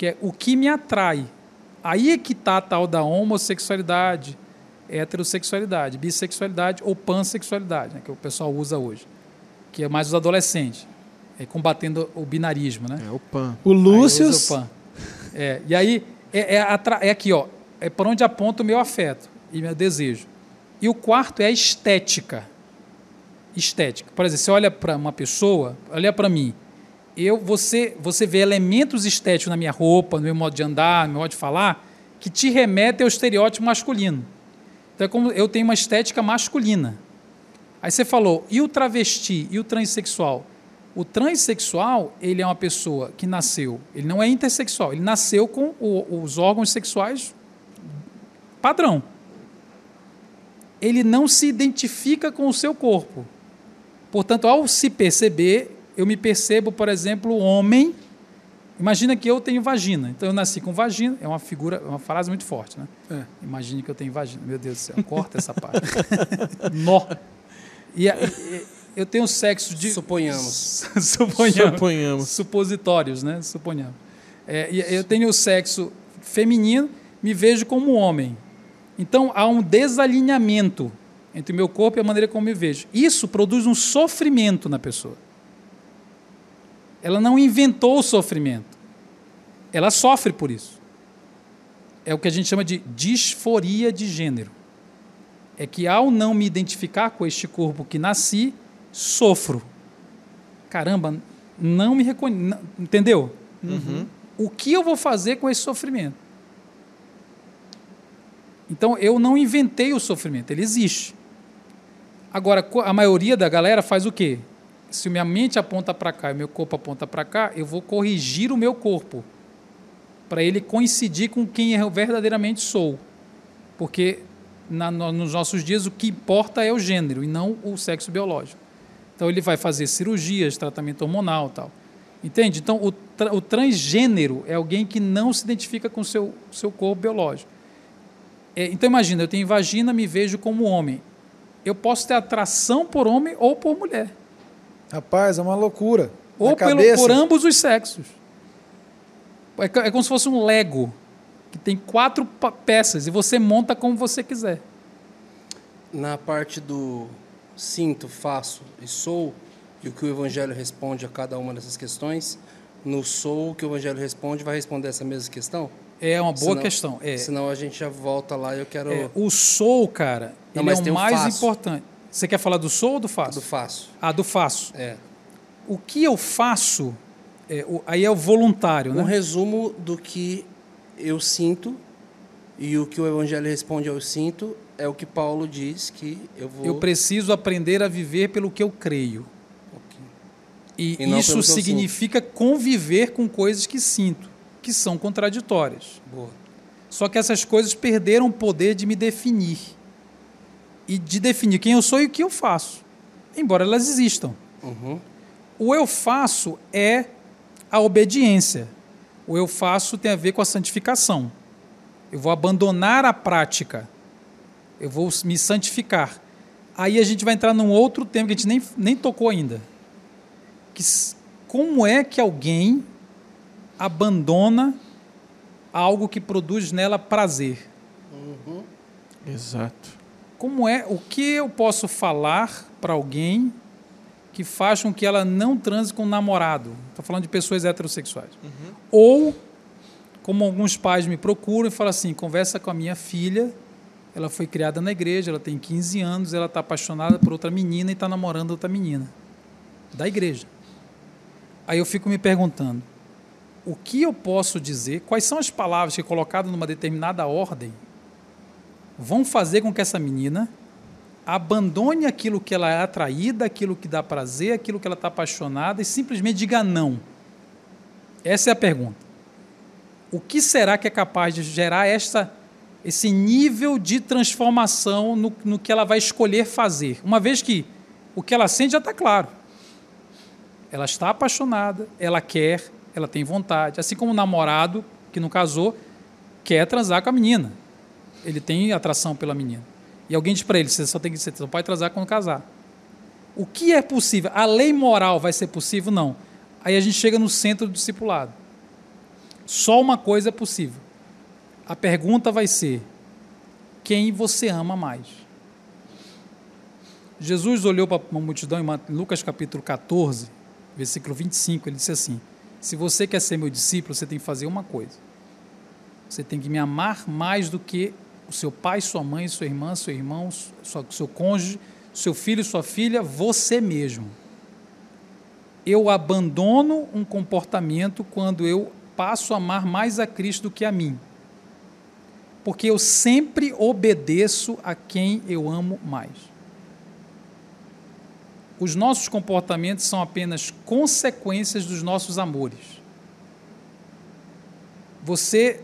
que é o que me atrai. Aí é que está a tal da homossexualidade, heterossexualidade, bissexualidade ou pansexualidade, né, que o pessoal usa hoje, que é mais os adolescentes, é, combatendo o binarismo, né? É o PAN. O Lúcio. É, e aí é, é, é aqui, ó, é para onde aponta o meu afeto e meu desejo. E o quarto é a estética. Estética. Por exemplo, você olha para uma pessoa, olha para mim. Eu, você, você vê elementos estéticos na minha roupa, no meu modo de andar, no meu modo de falar, que te remetem ao estereótipo masculino. Então é como eu tenho uma estética masculina. Aí você falou, e o travesti e o transexual? O transexual, ele é uma pessoa que nasceu, ele não é intersexual, ele nasceu com o- os órgãos sexuais padrão. Ele não se identifica com o seu corpo. Portanto, ao se perceber, eu me percebo, por exemplo, homem. Imagina que eu tenho vagina. Então eu nasci com vagina, é uma figura, é uma frase muito forte, né? É. Imagine que eu tenho vagina. Meu Deus do céu, corta essa parte. Nó. E, a- e- eu tenho sexo de. Suponhamos. Suponhamos. Suponhamos. Supositórios, né? Suponhamos. É, e eu tenho o sexo feminino, me vejo como homem. Então há um desalinhamento entre o meu corpo e a maneira como me vejo. Isso produz um sofrimento na pessoa. Ela não inventou o sofrimento. Ela sofre por isso. É o que a gente chama de disforia de gênero. É que ao não me identificar com este corpo que nasci, sofro. Caramba, não me reconheço. Entendeu? O que eu vou fazer com esse sofrimento? Então, eu não inventei o sofrimento, ele existe. Agora, a maioria da galera faz o quê? Se minha mente aponta para cá e meu corpo aponta para cá, eu vou corrigir o meu corpo para ele coincidir com quem eu verdadeiramente sou. Porque na- no- nos nossos dias o que importa é o gênero e não o sexo biológico. Então ele vai fazer cirurgias, tratamento hormonal tal. Entende? Então o, tra- o transgênero é alguém que não se identifica com o seu, seu corpo biológico. É, então imagina, eu tenho vagina, me vejo como homem. Eu posso ter atração por homem ou por mulher. Rapaz, é uma loucura. Ou pelo, por ambos os sexos. É, é como se fosse um Lego, que tem quatro peças e você monta como você quiser. Na parte do sinto, faço e sou, e o que o Evangelho responde a cada uma dessas questões, no sou, o que o Evangelho responde, vai responder essa mesma questão? É uma boa Senão- questão. É, Senão a gente já volta lá e eu quero é, o sou, cara, Não, ele é o mais faço. importante. Você quer falar do sou ou do faço? do faço. Ah, do faço. É. O que eu faço é, o- aí é o voluntário, Um né? resumo do que eu sinto e o que o Evangelho responde ao sinto é o que Paulo diz que eu vou. Eu preciso aprender a viver pelo que eu creio. Ok. E, E isso significa conviver com coisas que sinto, que são contraditórias. Boa. Só que essas coisas perderam o poder de me definir. E de definir quem eu sou e o que eu faço. Embora elas existam. Uhum. O eu faço é a obediência. O eu faço tem a ver com a santificação. Eu vou abandonar a prática. Eu vou me santificar. Aí a gente vai entrar num outro tema que a gente nem, nem tocou ainda. Que, como é que alguém abandona algo que produz nela prazer? Exato. Como é, o que eu posso falar para alguém que faz com que ela não transe com o namorado? Estou falando de pessoas heterossexuais. Ou, como alguns pais me procuram e falam assim, conversa com a minha filha, ela foi criada na igreja, ela tem 15 anos, ela está apaixonada por outra menina e está namorando outra menina. Da igreja. Aí eu fico me perguntando, o que eu posso dizer, quais são as palavras que, colocadas numa determinada ordem, vão fazer com que essa menina abandone aquilo que ela é atraída, aquilo que dá prazer, aquilo que ela está apaixonada e simplesmente diga não. Essa é a pergunta. O que será que é capaz de gerar esse nível de transformação no, no que ela vai escolher fazer? Uma vez que o que ela sente já está claro. Ela está apaixonada, ela quer, ela tem vontade. Assim como o namorado, que não casou, quer transar com a menina ele tem atração pela menina. E alguém diz para ele: você só, tem que, você só pode transar quando casar. O que é possível? A lei moral vai ser possível? Não. Aí a gente chega no centro do discipulado. Só uma coisa é possível. A pergunta vai ser: quem você ama mais? Jesus olhou para uma multidão em Lucas capítulo 14, versículo 25, ele disse assim: Se você quer ser meu discípulo, você tem que fazer uma coisa. Você tem que me amar mais do que o seu pai, sua mãe, sua irmã, seu irmão, sua, seu cônjuge, seu filho, sua filha, você mesmo. Eu abandono um comportamento quando eu passo a amar mais a Cristo do que a mim. Porque eu sempre obedeço a quem eu amo mais. Os nossos comportamentos são apenas consequências dos nossos amores. Você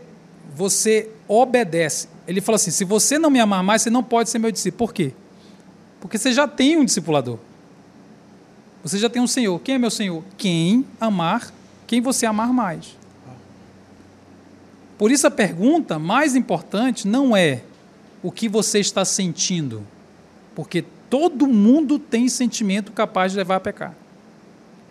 você obedece. Ele fala assim: se você não me amar mais, você não pode ser meu discípulo. Por quê? Porque você já tem um discipulador. Você já tem um Senhor. Quem é meu Senhor? Quem amar, quem você amar mais. Por isso a pergunta mais importante não é o que você está sentindo, porque todo mundo tem sentimento capaz de levar a pecar.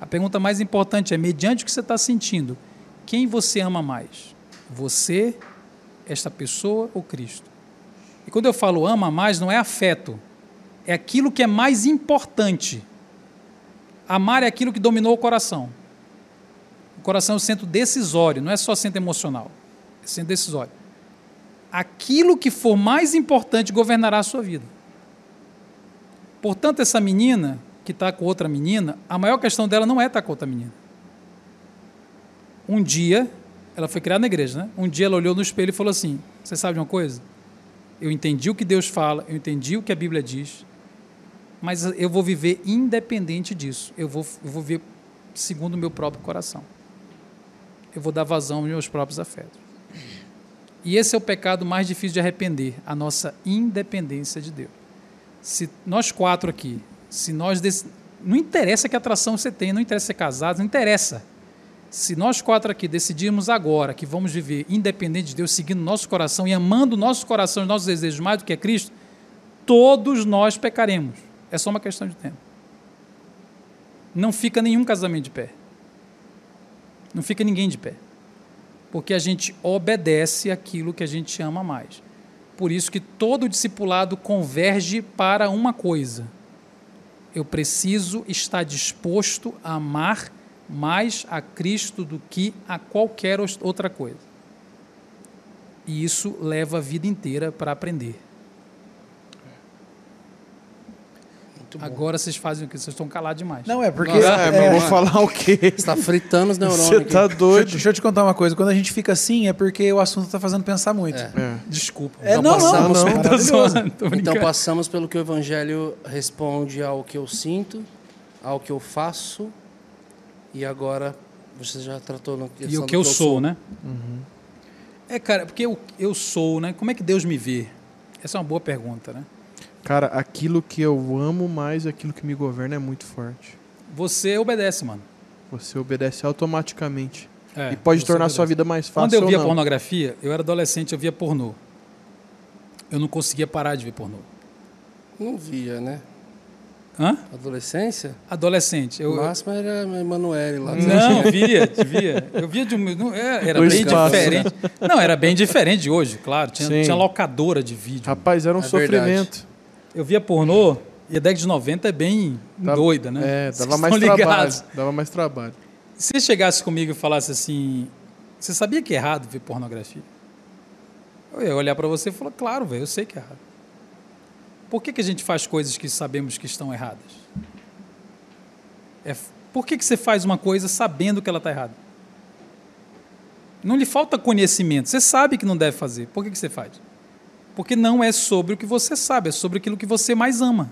A pergunta mais importante é, mediante o que você está sentindo, quem você ama mais? Você, esta pessoa ou Cristo? E quando eu falo ama mais, não é afeto, é aquilo que é mais importante. Amar é aquilo que dominou o coração. O coração é o centro decisório, não é só centro emocional, é centro decisório. Aquilo que for mais importante governará a sua vida. Portanto, essa menina que está com outra menina, a maior questão dela não é estar com outra menina. Um dia, ela foi criada na igreja, né? Um dia ela olhou no espelho e falou assim: Você sabe de uma coisa? Eu entendi o que Deus fala, eu entendi o que a Bíblia diz, mas eu vou viver independente disso. Eu vou, eu vou viver segundo o meu próprio coração. Eu vou dar vazão aos meus próprios afetos. E esse é o pecado mais difícil de arrepender, a nossa independência de Deus. Se nós quatro aqui, se nós dec... não interessa que atração você tem, não interessa ser casado, não interessa. Se nós quatro aqui decidirmos agora que vamos viver independente de Deus, seguindo nosso coração e amando nosso coração e nossos desejos mais do que a Cristo, todos nós pecaremos. É só uma questão de tempo. Não fica nenhum casamento de pé. Não fica ninguém de pé. Porque a gente obedece aquilo que a gente ama mais. Por isso que todo discipulado converge para uma coisa. Eu preciso estar disposto a amar mais a Cristo do que a qualquer outra coisa. E isso leva a vida inteira para aprender. Muito Muito bom. Agora vocês fazem o quê? Vocês estão calados demais. Não, é porque. Nossa, É, é, eu vou falar o quê? Você tá fritando os neurônios. Você aqui. tá deixa, eu- doido. deixa eu te contar uma coisa. Quando a gente fica assim, é porque o assunto tá fazendo pensar muito. É. É. Desculpa. É, Então não, não, passamos- não, Não, zoando, Então passamos pelo que o Evangelho responde ao que eu sinto, ao que eu faço, e agora você já tratou questão E o que eu sou, né? É, cara, porque eu, eu sou, né? Como é que Deus me vê? Essa é uma boa pergunta, né? Cara, aquilo que eu amo mais, aquilo que me governa é muito forte. Você obedece, mano. Você obedece automaticamente. É, e pode tornar a obedece. sua vida mais fácil Quando eu ou via não. pornografia, eu era adolescente, eu via pornô. Eu não conseguia parar de ver pornô. Não via, né? Hã? Adolescência? Adolescente. Eu, O máximo era a Emanuele lá. Não, via, via. Eu via de um. não, é, era bem espaço, diferente. Não, era bem diferente de hoje, claro. Tinha, Sim. tinha locadora de vídeo. Rapaz, era um É sofrimento. Eu via pornô e a década de 90 é bem Dava- doida, né? É, Vocês dava mais estão trabalho. ligados. Dava mais trabalho. Se você chegasse comigo e falasse assim: Você sabia que é errado ver pornografia? Eu ia olhar para você e falar: Claro, velho, eu sei que é errado. Por que, que a gente faz coisas que sabemos que estão erradas? É, por que, que você faz uma coisa sabendo que ela está errada? Não lhe falta conhecimento. Você sabe que não deve fazer. Por que, que você faz? Porque não é sobre o que você sabe, é sobre aquilo que você mais ama.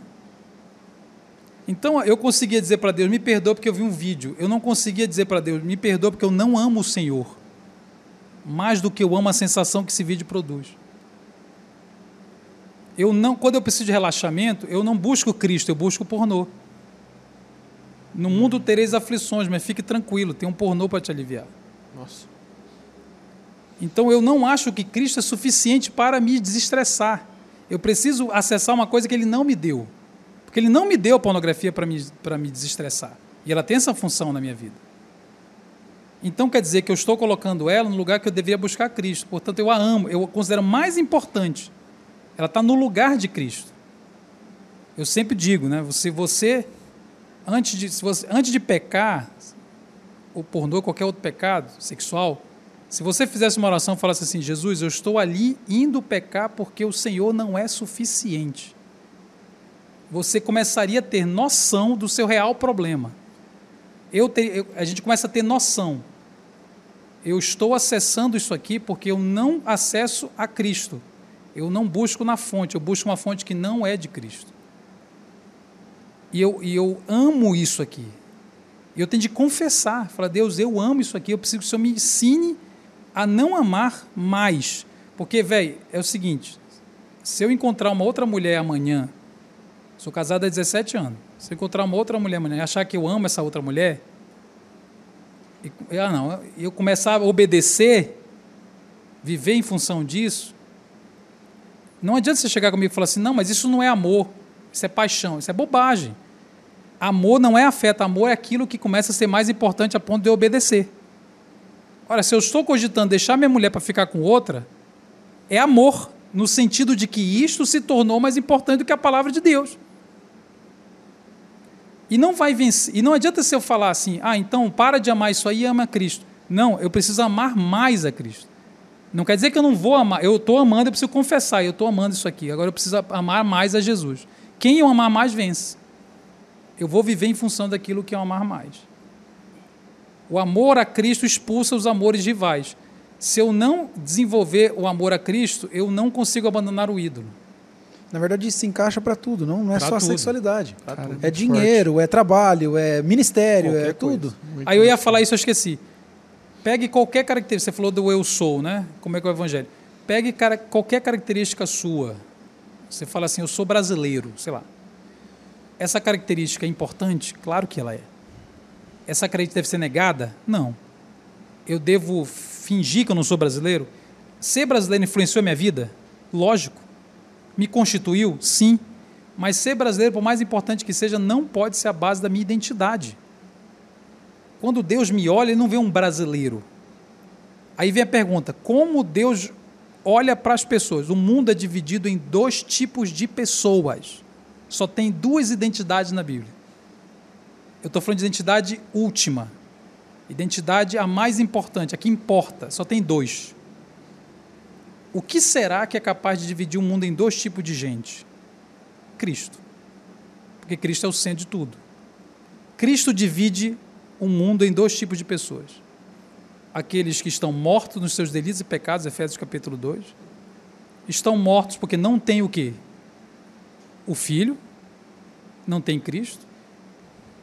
Então eu conseguia dizer para Deus, me perdoa porque eu vi um vídeo. Eu não conseguia dizer para Deus, me perdoa porque eu não amo o Senhor. Mais do que eu amo a sensação que esse vídeo produz. Eu não, quando eu preciso de relaxamento, eu não busco Cristo, eu busco pornô. No mundo tereis aflições, mas fique tranquilo, tem um pornô para te aliviar. Nossa. Então eu não acho que Cristo é suficiente para me desestressar. Eu preciso acessar uma coisa que ele não me deu. Porque ele não me deu a pornografia para me, para me desestressar. E ela tem essa função na minha vida. Então quer dizer que eu estou colocando ela no lugar que eu deveria buscar Cristo. Portanto, eu a amo, eu a considero mais importante. Ela está no lugar de Cristo. Eu sempre digo, né? Você, você, antes de, se você, antes de pecar, o pornô, qualquer outro pecado sexual, se você fizesse uma oração e falasse assim, Jesus, eu estou ali indo pecar porque o Senhor não é suficiente. Você começaria a ter noção do seu real problema. Eu eu- a gente começa a ter noção. Eu estou acessando isso aqui porque eu não acesso a Cristo. Eu não busco na fonte, eu busco uma fonte que não é de Cristo. E eu, e eu amo isso aqui. E eu tenho de confessar, falar, Deus, eu amo isso aqui, eu preciso que o Senhor me ensine a não amar mais. Porque, velho, é o seguinte: se eu encontrar uma outra mulher amanhã, sou casado há 17 anos, se eu encontrar uma outra mulher amanhã e achar que eu amo essa outra mulher, e, ah, não, eu começar a obedecer, viver em função disso, não adianta você chegar comigo e falar assim: não, mas isso não é amor, isso é paixão, isso é bobagem. Amor não é afeto, amor é aquilo que começa a ser mais importante a ponto de eu obedecer. Ora, se eu estou cogitando deixar minha mulher para ficar com outra, é amor, no sentido de que isto se tornou mais importante do que a palavra de Deus. E não vai vencer. E não adianta se eu falar assim, ah, então para de amar isso aí e ama Cristo. Não, eu preciso amar mais a Cristo. Não quer dizer que eu não vou amar. Eu estou amando, eu preciso confessar, eu estou amando isso aqui. Agora eu preciso amar mais a Jesus. Quem eu amar mais vence. Eu vou viver em função daquilo que eu amar mais. O amor a Cristo expulsa os amores rivais. Se eu não desenvolver o amor a Cristo, eu não consigo abandonar o ídolo. Na verdade, isso se encaixa para tudo, não, não é Pra só a tudo. sexualidade. Pra tudo. É dinheiro, é trabalho, é ministério, Qualquer é tudo. Aí eu ia falar isso, eu esqueci. Pegue qualquer característica. Você falou do eu sou, né? Como é que é o evangelho? Pegue cara- qualquer característica sua. Você fala assim, eu sou brasileiro, sei lá. Essa característica é importante? Claro que ela é. Essa característica deve ser negada? Não. Eu devo fingir que eu não sou brasileiro? Ser brasileiro influenciou a minha vida? Lógico. Me constituiu? Sim. Mas ser brasileiro, por mais importante que seja, não pode ser a base da minha identidade. Quando Deus me olha, ele não vê um brasileiro. Aí vem a pergunta: como Deus olha para as pessoas? O mundo é dividido em dois tipos de pessoas. Só tem duas identidades na Bíblia. Eu estou falando de identidade última. Identidade a mais importante, a que importa. Só tem dois. O que será que é capaz de dividir o mundo em dois tipos de gente? Cristo. porque Cristo é o centro de tudo. Cristo divide o mundo em dois tipos de pessoas. Aqueles que estão mortos nos seus delitos e pecados, Efésios capítulo 2, estão mortos porque não têm o quê? O Filho, não tem Cristo.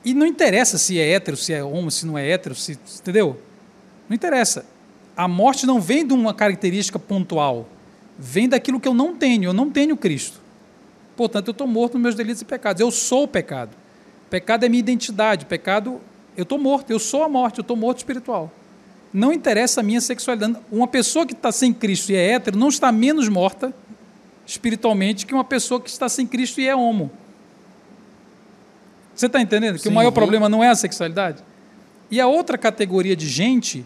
E não interessa se é hétero, se é homo, se não é hétero, se, entendeu? Não interessa. A morte não vem de uma característica pontual, vem daquilo que eu não tenho. Eu não tenho Cristo. Portanto, eu estou morto nos meus delitos e pecados. Eu sou o pecado. Pecado é minha identidade. Pecado, eu estou morto. Eu sou a morte. Eu estou morto espiritual. Não interessa a minha sexualidade. Uma pessoa que está sem Cristo e é hétero não está menos morta espiritualmente que uma pessoa que está sem Cristo e é homo. Você está entendendo? Que Sim, o maior uhum. problema não é a sexualidade? E a outra categoria de gente,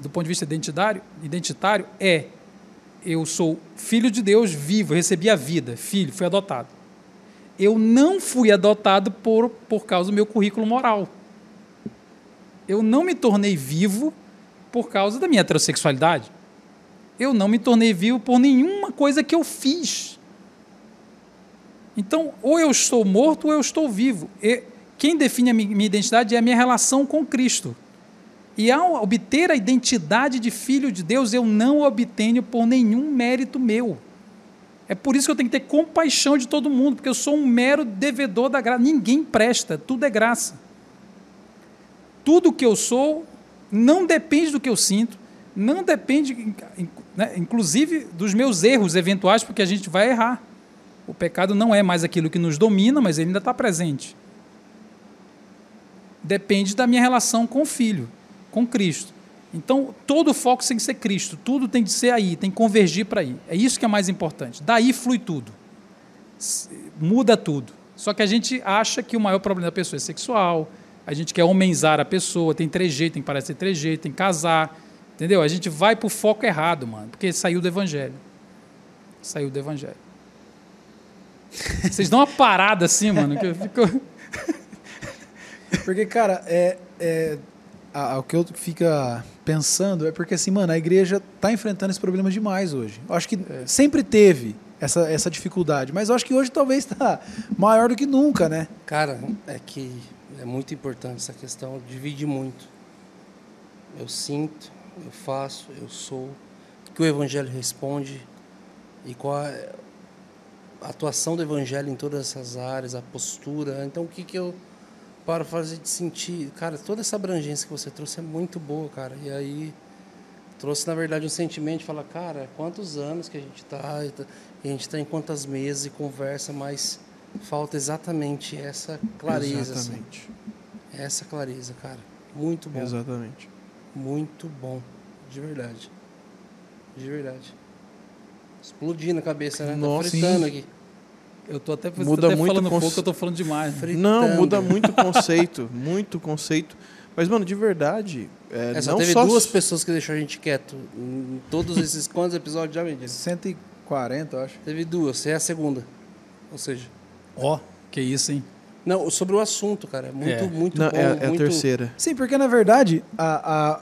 do ponto de vista identitário, identitário, é eu sou filho de Deus vivo, recebi a vida, filho, fui adotado. Eu não fui adotado por, por causa do meu currículo moral. Eu não me tornei vivo por causa da minha heterossexualidade. Eu não me tornei vivo por nenhuma coisa que eu fiz. Então, ou eu estou morto ou eu estou vivo. E quem define a mi- minha identidade é a minha relação com Cristo. E ao obter a identidade de filho de Deus, eu não obtenho por nenhum mérito meu. É por isso que eu tenho que ter compaixão de todo mundo, porque eu sou um mero devedor da graça. Ninguém presta, tudo é graça. Tudo que eu sou não depende do que eu sinto, não depende, né, inclusive, dos meus erros eventuais, porque a gente vai errar. O pecado não é mais aquilo que nos domina, mas ele ainda está presente. Depende da minha relação com o Filho, com Cristo. Então, todo o foco tem que ser Cristo, tudo tem que ser aí, tem que convergir para aí. É isso que é mais importante. Daí flui tudo. Muda tudo. Só que a gente acha que o maior problema da pessoa é sexual, a gente quer homenzar a pessoa, tem trejeito, tem que parecer trejeito, tem que casar. Entendeu? A gente vai para o foco errado, mano, porque saiu do Evangelho. Saiu do Evangelho. Vocês dão uma parada assim, mano, que eu fico. Porque, cara, é, é, a- a- o que eu fica pensando é porque, assim, mano, a igreja tá enfrentando esse problema demais hoje. Eu acho que sempre teve essa, essa dificuldade, mas eu acho que hoje talvez tá maior do que nunca, né? Cara, é que é muito importante essa questão, divide muito. Eu sinto, eu faço, eu sou, o que o Evangelho responde e qual é a atuação do Evangelho em todas essas áreas, a postura. Então, o que, que eu para fazer de sentir? Cara, toda essa abrangência que você trouxe é muito boa, cara. E aí trouxe, na verdade, um sentimento de falar, cara, quantos anos que a gente está, a gente está em quantas mesas e conversa, mas falta exatamente essa clareza, assim. Exatamente. Essa clareza, cara. Muito bom. Exatamente. Muito bom. De verdade. De verdade. Explodindo a cabeça, né? Nossa, tá fritando aqui. Eu tô até, Muda até muito falando cons- pouco, eu tô falando demais. né? Fritando. Não, muda muito o conceito. Muito conceito. Mas, mano, de verdade. É, É, só não teve só duas pessoas que deixou a gente quieto. Em todos esses quantos episódios já vendidos? 140, eu acho. Teve duas, você é a segunda. Ou seja. Ó, que isso, hein? Não, sobre o assunto, cara. É muito, É. muito Não, bom. é, é a muito... terceira. Sim, porque na verdade, a, a-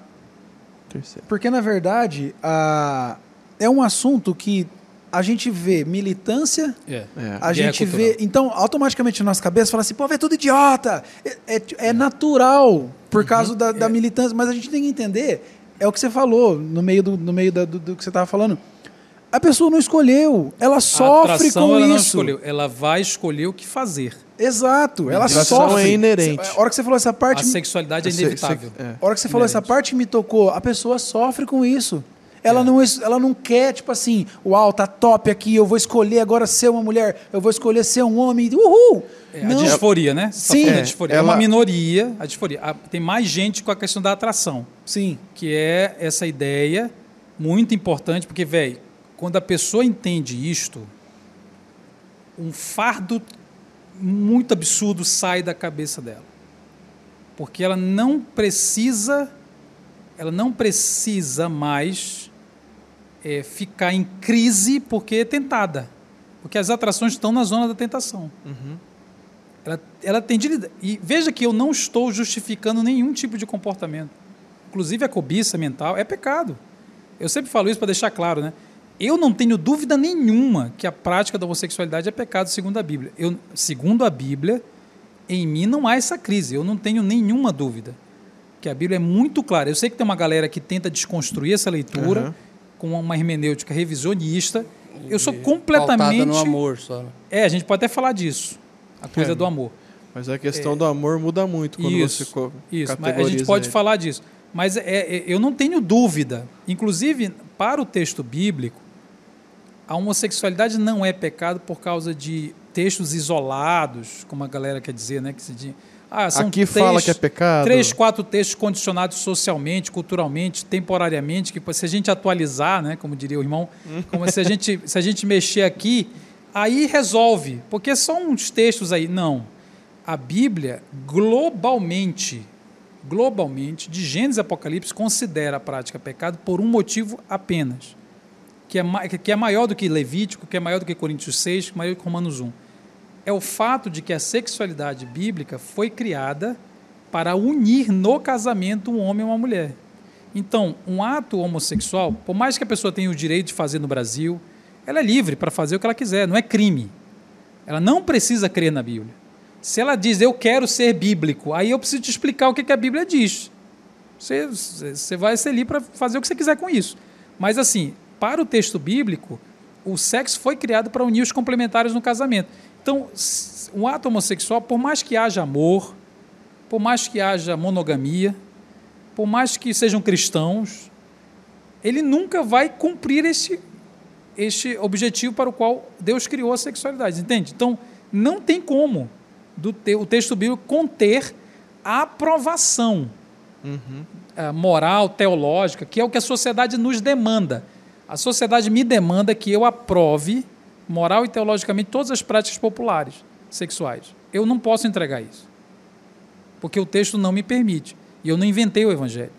Terceira. porque na verdade, a, é um assunto que a gente vê militância É. É. A Guerra gente cultural. vê. Então, automaticamente na nossa cabeça fala assim, pô, é tudo idiota. É, é- é natural por causa da, da militância. Mas a gente tem que entender, é o que você falou no meio do, no meio da- do, do que você estava falando. A pessoa não escolheu. Ela a sofre atração com ela não isso. escolheu, ela vai escolher o que fazer. Exato. Ela Atração sofre. é inerente. A hora que você falou essa parte. A sexualidade é Se- inevitável. é. A hora que você falou essa Inerente. parte me tocou, a pessoa sofre com isso. É. Ela, não, es- ela não quer, tipo assim, uau, tá top aqui, eu vou escolher agora ser uma mulher, eu vou escolher ser um homem, uhul! É, a não, disforia, né? Você Sim. falando da É, disforia. É ela- uma minoria, a disforia. A- tem mais gente com a questão da atração, sim, que é essa ideia muito importante, porque, velho, quando a pessoa entende isto, um fardo muito absurdo sai da cabeça dela. Porque ela não precisa, ela não precisa mais é, ficar em crise porque é tentada. Porque as atrações estão na zona da tentação. Ela, ela tem de lidar. E veja que eu não estou justificando nenhum tipo de comportamento. Inclusive a cobiça mental é pecado. Eu sempre falo isso para deixar claro, né? eu não tenho dúvida nenhuma que a prática da homossexualidade é pecado segundo a Bíblia. Eu, segundo a Bíblia, em mim não há essa crise. Eu não tenho nenhuma dúvida. Que a Bíblia é muito clara. Eu sei que tem uma galera que tenta desconstruir essa leitura Uhum. Com uma hermenêutica revisionista. Eu sou E completamente. no amor só. né? É, a gente pode até falar disso. A coisa É, do amor. Mas a questão do amor muda muito quando Isso, você co- Isso, mas a categoriza gente pode ele. falar disso. Mas é, é- eu não tenho dúvida. Inclusive, para o texto bíblico, a homossexualidade não é pecado por causa de textos isolados, como a galera quer dizer, né? Que se diz, ah, são Aqui três, fala que é pecado. três, quatro textos condicionados socialmente, culturalmente, temporariamente, que se a gente atualizar, né, como diria o irmão, como se a gente, se a gente mexer aqui, aí resolve, porque são uns textos aí. Não. A Bíblia, globalmente, globalmente, de Gênesis e Apocalipse, considera a prática pecado por um motivo apenas, que é, que é maior do que Levítico, que é maior do que Coríntios 6, que é maior do que Romanos 1 é o fato de que a sexualidade bíblica foi criada para unir no casamento um homem e uma mulher. Então, um ato homossexual, por mais que a pessoa tenha o direito de fazer no Brasil, ela é livre para fazer o que ela quiser, não é crime. Ela não precisa crer na Bíblia. Se ela diz, eu quero ser bíblico, aí eu preciso te explicar o que a Bíblia diz. Você, você vai ser livre para fazer o que você quiser com isso. Mas, assim, para o texto bíblico, o sexo foi criado para unir os complementares no casamento. Então, um ato homossexual, por mais que haja amor, por mais que haja monogamia, por mais que sejam cristãos, ele nunca vai cumprir este, este objetivo para o qual Deus criou a sexualidade, entende? Então, não tem como do te, o texto bíblico conter a aprovação eh, moral, teológica, que é o que a sociedade nos demanda. A sociedade me demanda que eu aprove, moral e teologicamente, todas as práticas populares sexuais. Eu não posso entregar isso. Porque o texto não me permite. E eu não inventei o evangelho.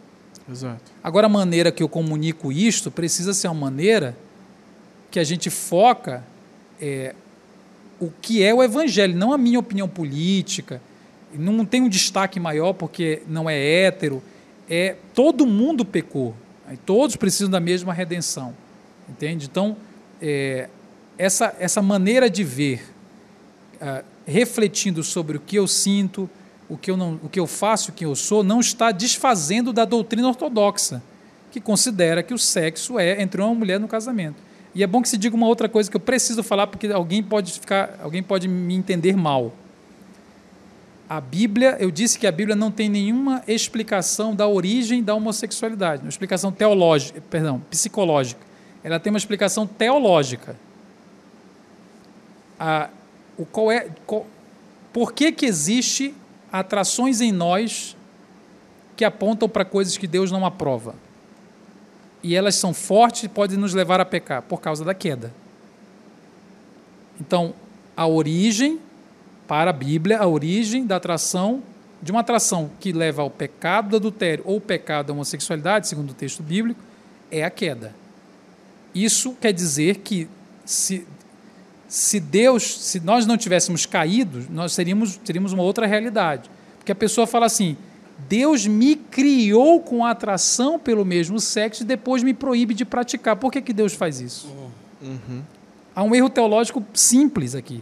Exato. Agora, a maneira que eu comunico isto precisa ser uma maneira que a gente foca é, o que é o evangelho, não a minha opinião política. Não tem um destaque maior porque não é hétero. É todo mundo pecou. Todos precisam da mesma redenção. Entende? Então, é, essa, essa maneira de ver, ah, refletindo sobre o que eu sinto, o que eu, não, o que eu faço, o que eu sou, não está desfazendo da doutrina ortodoxa, que considera que o sexo é entre uma mulher no casamento. E é bom que se diga uma outra coisa que eu preciso falar, porque alguém pode ficar, alguém pode me entender mal. A Bíblia, eu disse que a Bíblia não tem nenhuma explicação da origem da homossexualidade, uma explicação teológica, perdão, psicológica. Ela tem uma explicação teológica. A, o qual é, qual, por que que existe atrações em nós que apontam para coisas que Deus não aprova? E elas são fortes e podem nos levar a pecar por causa da queda. Então, a origem para a Bíblia, a origem da atração, de uma atração que leva ao pecado do adultério ou pecado da homossexualidade, segundo o texto bíblico, é a queda. Isso quer dizer que se, se Deus, se nós não tivéssemos caído, nós seríamos, teríamos uma outra realidade. Porque a pessoa fala assim: Deus me criou com atração pelo mesmo sexo e depois me proíbe de praticar. Por que, que Deus faz isso? Há um erro teológico simples aqui.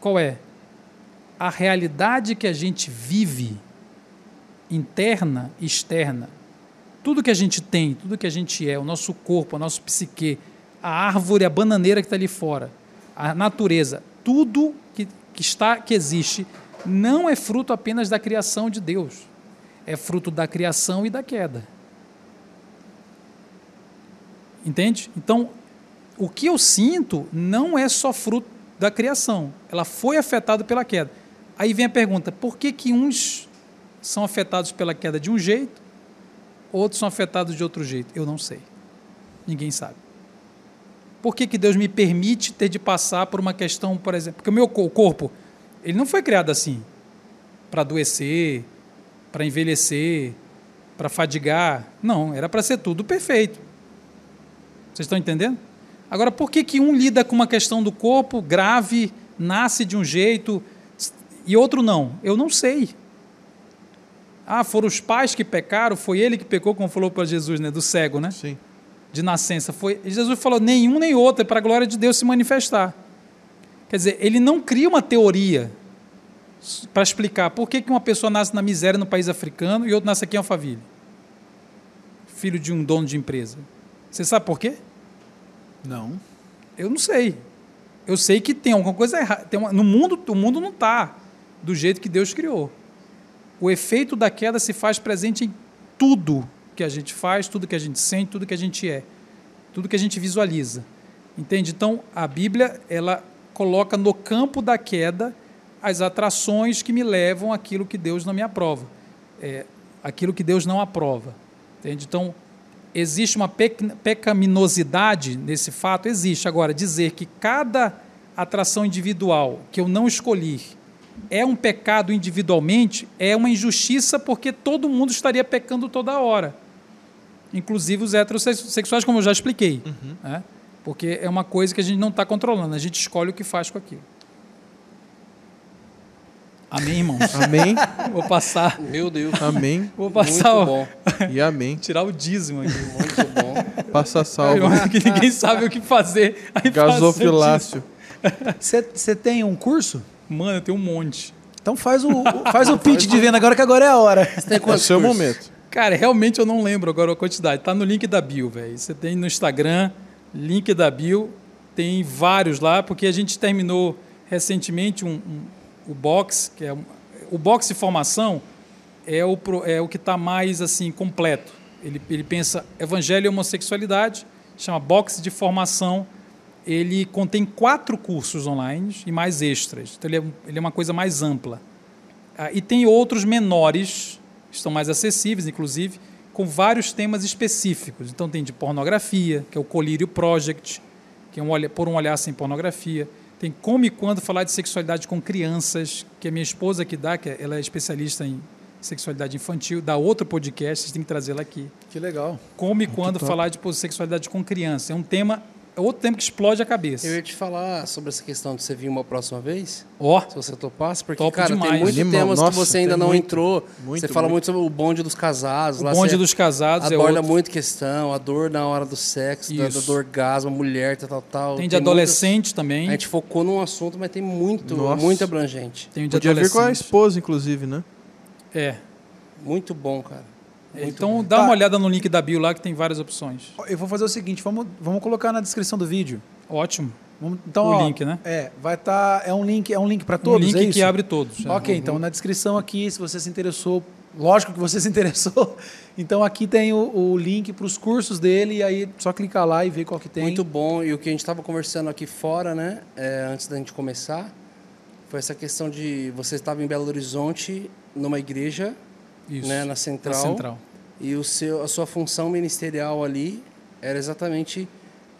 Qual é? A realidade que a gente vive, interna e externa, tudo que a gente tem, tudo que a gente é, o nosso corpo, o nosso psique, a árvore, a bananeira que está ali fora, a natureza, tudo que, que está, que existe, não é fruto apenas da criação de Deus, é fruto da criação e da queda. Entende? Então, o que eu sinto não é só fruto da criação, ela foi afetada pela queda. Aí vem a pergunta: por que, que uns são afetados pela queda de um jeito, outros são afetados de outro jeito? Eu não sei. Ninguém sabe. Por que, que Deus me permite ter de passar por uma questão, por exemplo, porque o meu co- corpo, ele não foi criado assim para adoecer, para envelhecer, para fadigar. Não, era para ser tudo perfeito. Vocês estão entendendo? Agora, por que, que um lida com uma questão do corpo grave, nasce de um jeito e outro não? Eu não sei. Ah, foram os pais que pecaram, foi ele que pecou, como falou para Jesus, né? Do cego, né? Sim. De nascença foi. Jesus falou: nenhum nem outro, é para a glória de Deus se manifestar. Quer dizer, ele não cria uma teoria para explicar por que, que uma pessoa nasce na miséria no país africano e outro nasce aqui em Alphaville. Filho de um dono de empresa. Você sabe por quê? Não. Eu não sei. Eu sei que tem alguma coisa errada. Tem uma, no mundo, o mundo não está do jeito que Deus criou. O efeito da queda se faz presente em tudo que a gente faz, tudo que a gente sente, tudo que a gente é, tudo que a gente visualiza. Entende? Então, a Bíblia, ela coloca no campo da queda as atrações que me levam àquilo que Deus não me aprova. É, aquilo que Deus não aprova. Entende? Então, existe uma pecaminosidade nesse fato? Existe. Agora, dizer que cada atração individual que eu não escolhi é um pecado individualmente é uma injustiça porque todo mundo estaria pecando toda hora. Inclusive os heterossexuais, como eu já expliquei. Uhum. Né? Porque é uma coisa que a gente não está controlando, a gente escolhe o que faz com aquilo. Amém, irmãos? Amém. Vou passar. Meu Deus. Amém. Vou passar. Muito bom. E amém. Tirar o dízimo aqui. Muito bom. Passa salvo. que ninguém sabe o que fazer. Aí Gasofilácio. Você tem um curso? Mano, eu tenho um monte. Então faz o, faz o pitch de venda agora que agora é a hora. Você tem É o quantos seu cursos? momento. Cara, realmente eu não lembro agora a quantidade. Tá no link da bio, velho. Você tem no Instagram, link da bio, tem vários lá, porque a gente terminou recentemente um, um- o box, que é um- o box de formação é o, é o que está mais assim completo. Ele, ele pensa evangelho e homossexualidade, chama box de formação. Ele contém quatro cursos online e mais extras. Então ele é, ele é uma coisa mais ampla. Ah, e tem outros menores, estão mais acessíveis, inclusive, com vários temas específicos. Então tem de pornografia, que é o Colírio Project, que é um olha, por um olhar sem pornografia. Tem como e quando falar de sexualidade com crianças, que é minha esposa que dá, que é- ela é especialista em sexualidade infantil, dá outro podcast, vocês têm que trazê-la aqui. Que legal. Como e quando falar de sexualidade com criança. É um tema, é outro tema que explode a cabeça. Eu ia te falar sobre essa questão de você vir uma próxima vez, Ó, se você topasse, porque, Topo cara, demais. tem muitos Animal. temas Nossa, que você ainda tem não muito, entrou. muito, você fala muito. muito sobre o bonde dos casados. o lá bonde dos casados é aborda outro. muito questão, a dor na hora do sexo, da, Isso. do orgasmo, mulher, tal, tal, tal. Tem de muitas- adolescente também. A gente focou num assunto, mas tem muito, Nossa. muito abrangente. Tem de Podia vir com a adolescente. esposa, inclusive, né? É. Muito bom, cara. Muito então bom. dá Tá. uma olhada no link da bio lá que tem várias opções. Eu vou fazer o seguinte, vamos, vamos colocar na descrição do vídeo. Ótimo. Vamos- então, O ó, link, né? É, vai estar. é um link, é um link para Um todos, link é isso? que abre todos. é. Ok, então na descrição aqui, se você se interessou, lógico que você se interessou. Então aqui tem o, o link para os cursos dele e aí só clicar lá e ver qual que tem. Muito bom. E o que a gente estava conversando aqui fora, né, é, antes da gente começar, foi essa questão de você estava em Belo Horizonte, numa igreja, Isso. né, na central, Na central. e o seu, a sua função ministerial ali era exatamente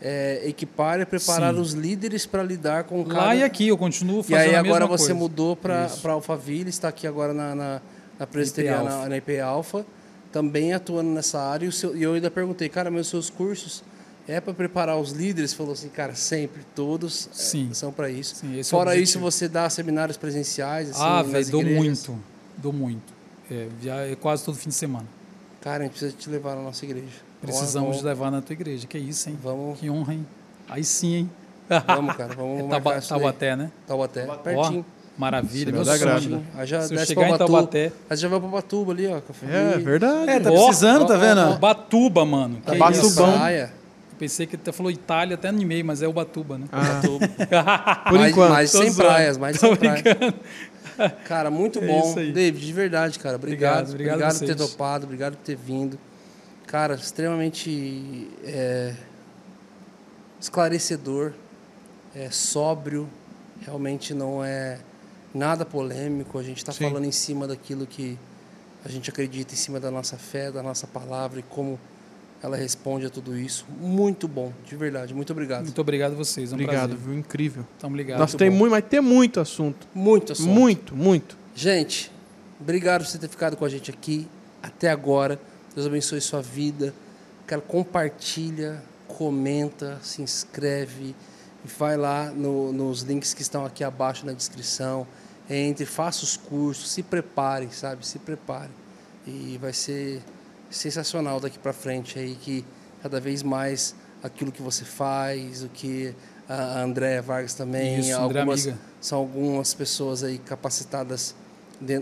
é, equipar e preparar Sim. os líderes para lidar com cada... Lá e aqui, eu continuo E fazendo aí a agora mesma você coisa. mudou para Isso. Alphaville, está aqui agora na, na, na presbiteriana, Alpha. na IP Alpha, também atuando nessa área. E, seu- e eu ainda perguntei, cara, meus seus cursos é para preparar os líderes? Falou assim, cara, sempre, todos é, Sim. são para isso. Sim, é Fora isso, objetivo. você dá seminários presenciais? Assim, Ah, velho, dou muito. Dou muito. É, via- é quase todo fim de semana. Cara, a gente precisa te levar na nossa igreja. Precisamos vamos, levar na tua igreja. Que isso, hein? Vamos, Que honra, hein? Aí sim, hein? vamos, cara, vamos É Tauba- isso. Taubaté, né? Taubaté, Ó, pertinho. maravilha, Senhor meu sonho. Pertinho. Aí já Se eu desce chegar pra em. Taubaté, Aí já vai pra Batuba ali, ó. Com a É, verdade. É, tá Ó, precisando, tá ó, vendo? ó, Batuba, mano. Que Tá isso? Batubão. Praia. Eu pensei que até falou Itália, até animei, mas é Ubatuba, né? Ah, Batuba. Por mais, enquanto. Mais sem praias, mais sem praias. Cara, muito É bom. David, de verdade, cara. Obrigado. Obrigado, Obrigado, obrigado por ter topado, obrigado por ter vindo. Cara, extremamente é, esclarecedor, é, sóbrio, realmente não é nada polêmico. A gente está falando em cima daquilo que a gente acredita, em cima da nossa fé, da nossa palavra e como ela responde a tudo isso. Muito bom, de verdade. Muito obrigado. Muito obrigado a vocês. É um obrigado, prazer. viu? Incrível. Tamo ligado. Nossa, tem bom. muito, mas tem muito assunto. Muito assunto. Muito, muito. Gente, obrigado por você ter ficado com a gente aqui até agora. Deus abençoe sua vida. Cara, compartilha, comenta, se inscreve, vai lá no- nos links que estão aqui abaixo na descrição. Entre, faça os cursos, se prepare, sabe? Se prepare. E vai ser sensacional daqui para frente aí que cada vez mais aquilo que você faz, o que a Andréa Vargas também, Isso, Andréa algumas, amiga. são algumas pessoas aí capacitadas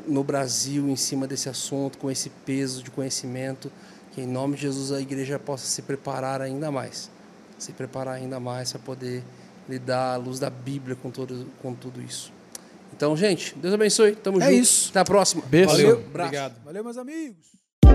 no Brasil em cima desse assunto, com esse peso de conhecimento, que em nome de Jesus a igreja possa se preparar ainda mais, se preparar ainda mais para poder lidar à luz da Bíblia com, todo, com tudo isso. Então, gente, Deus abençoe, tamo É junto, isso. até a próxima. Beijo. Valeu, Obrigado. Valeu, meus amigos.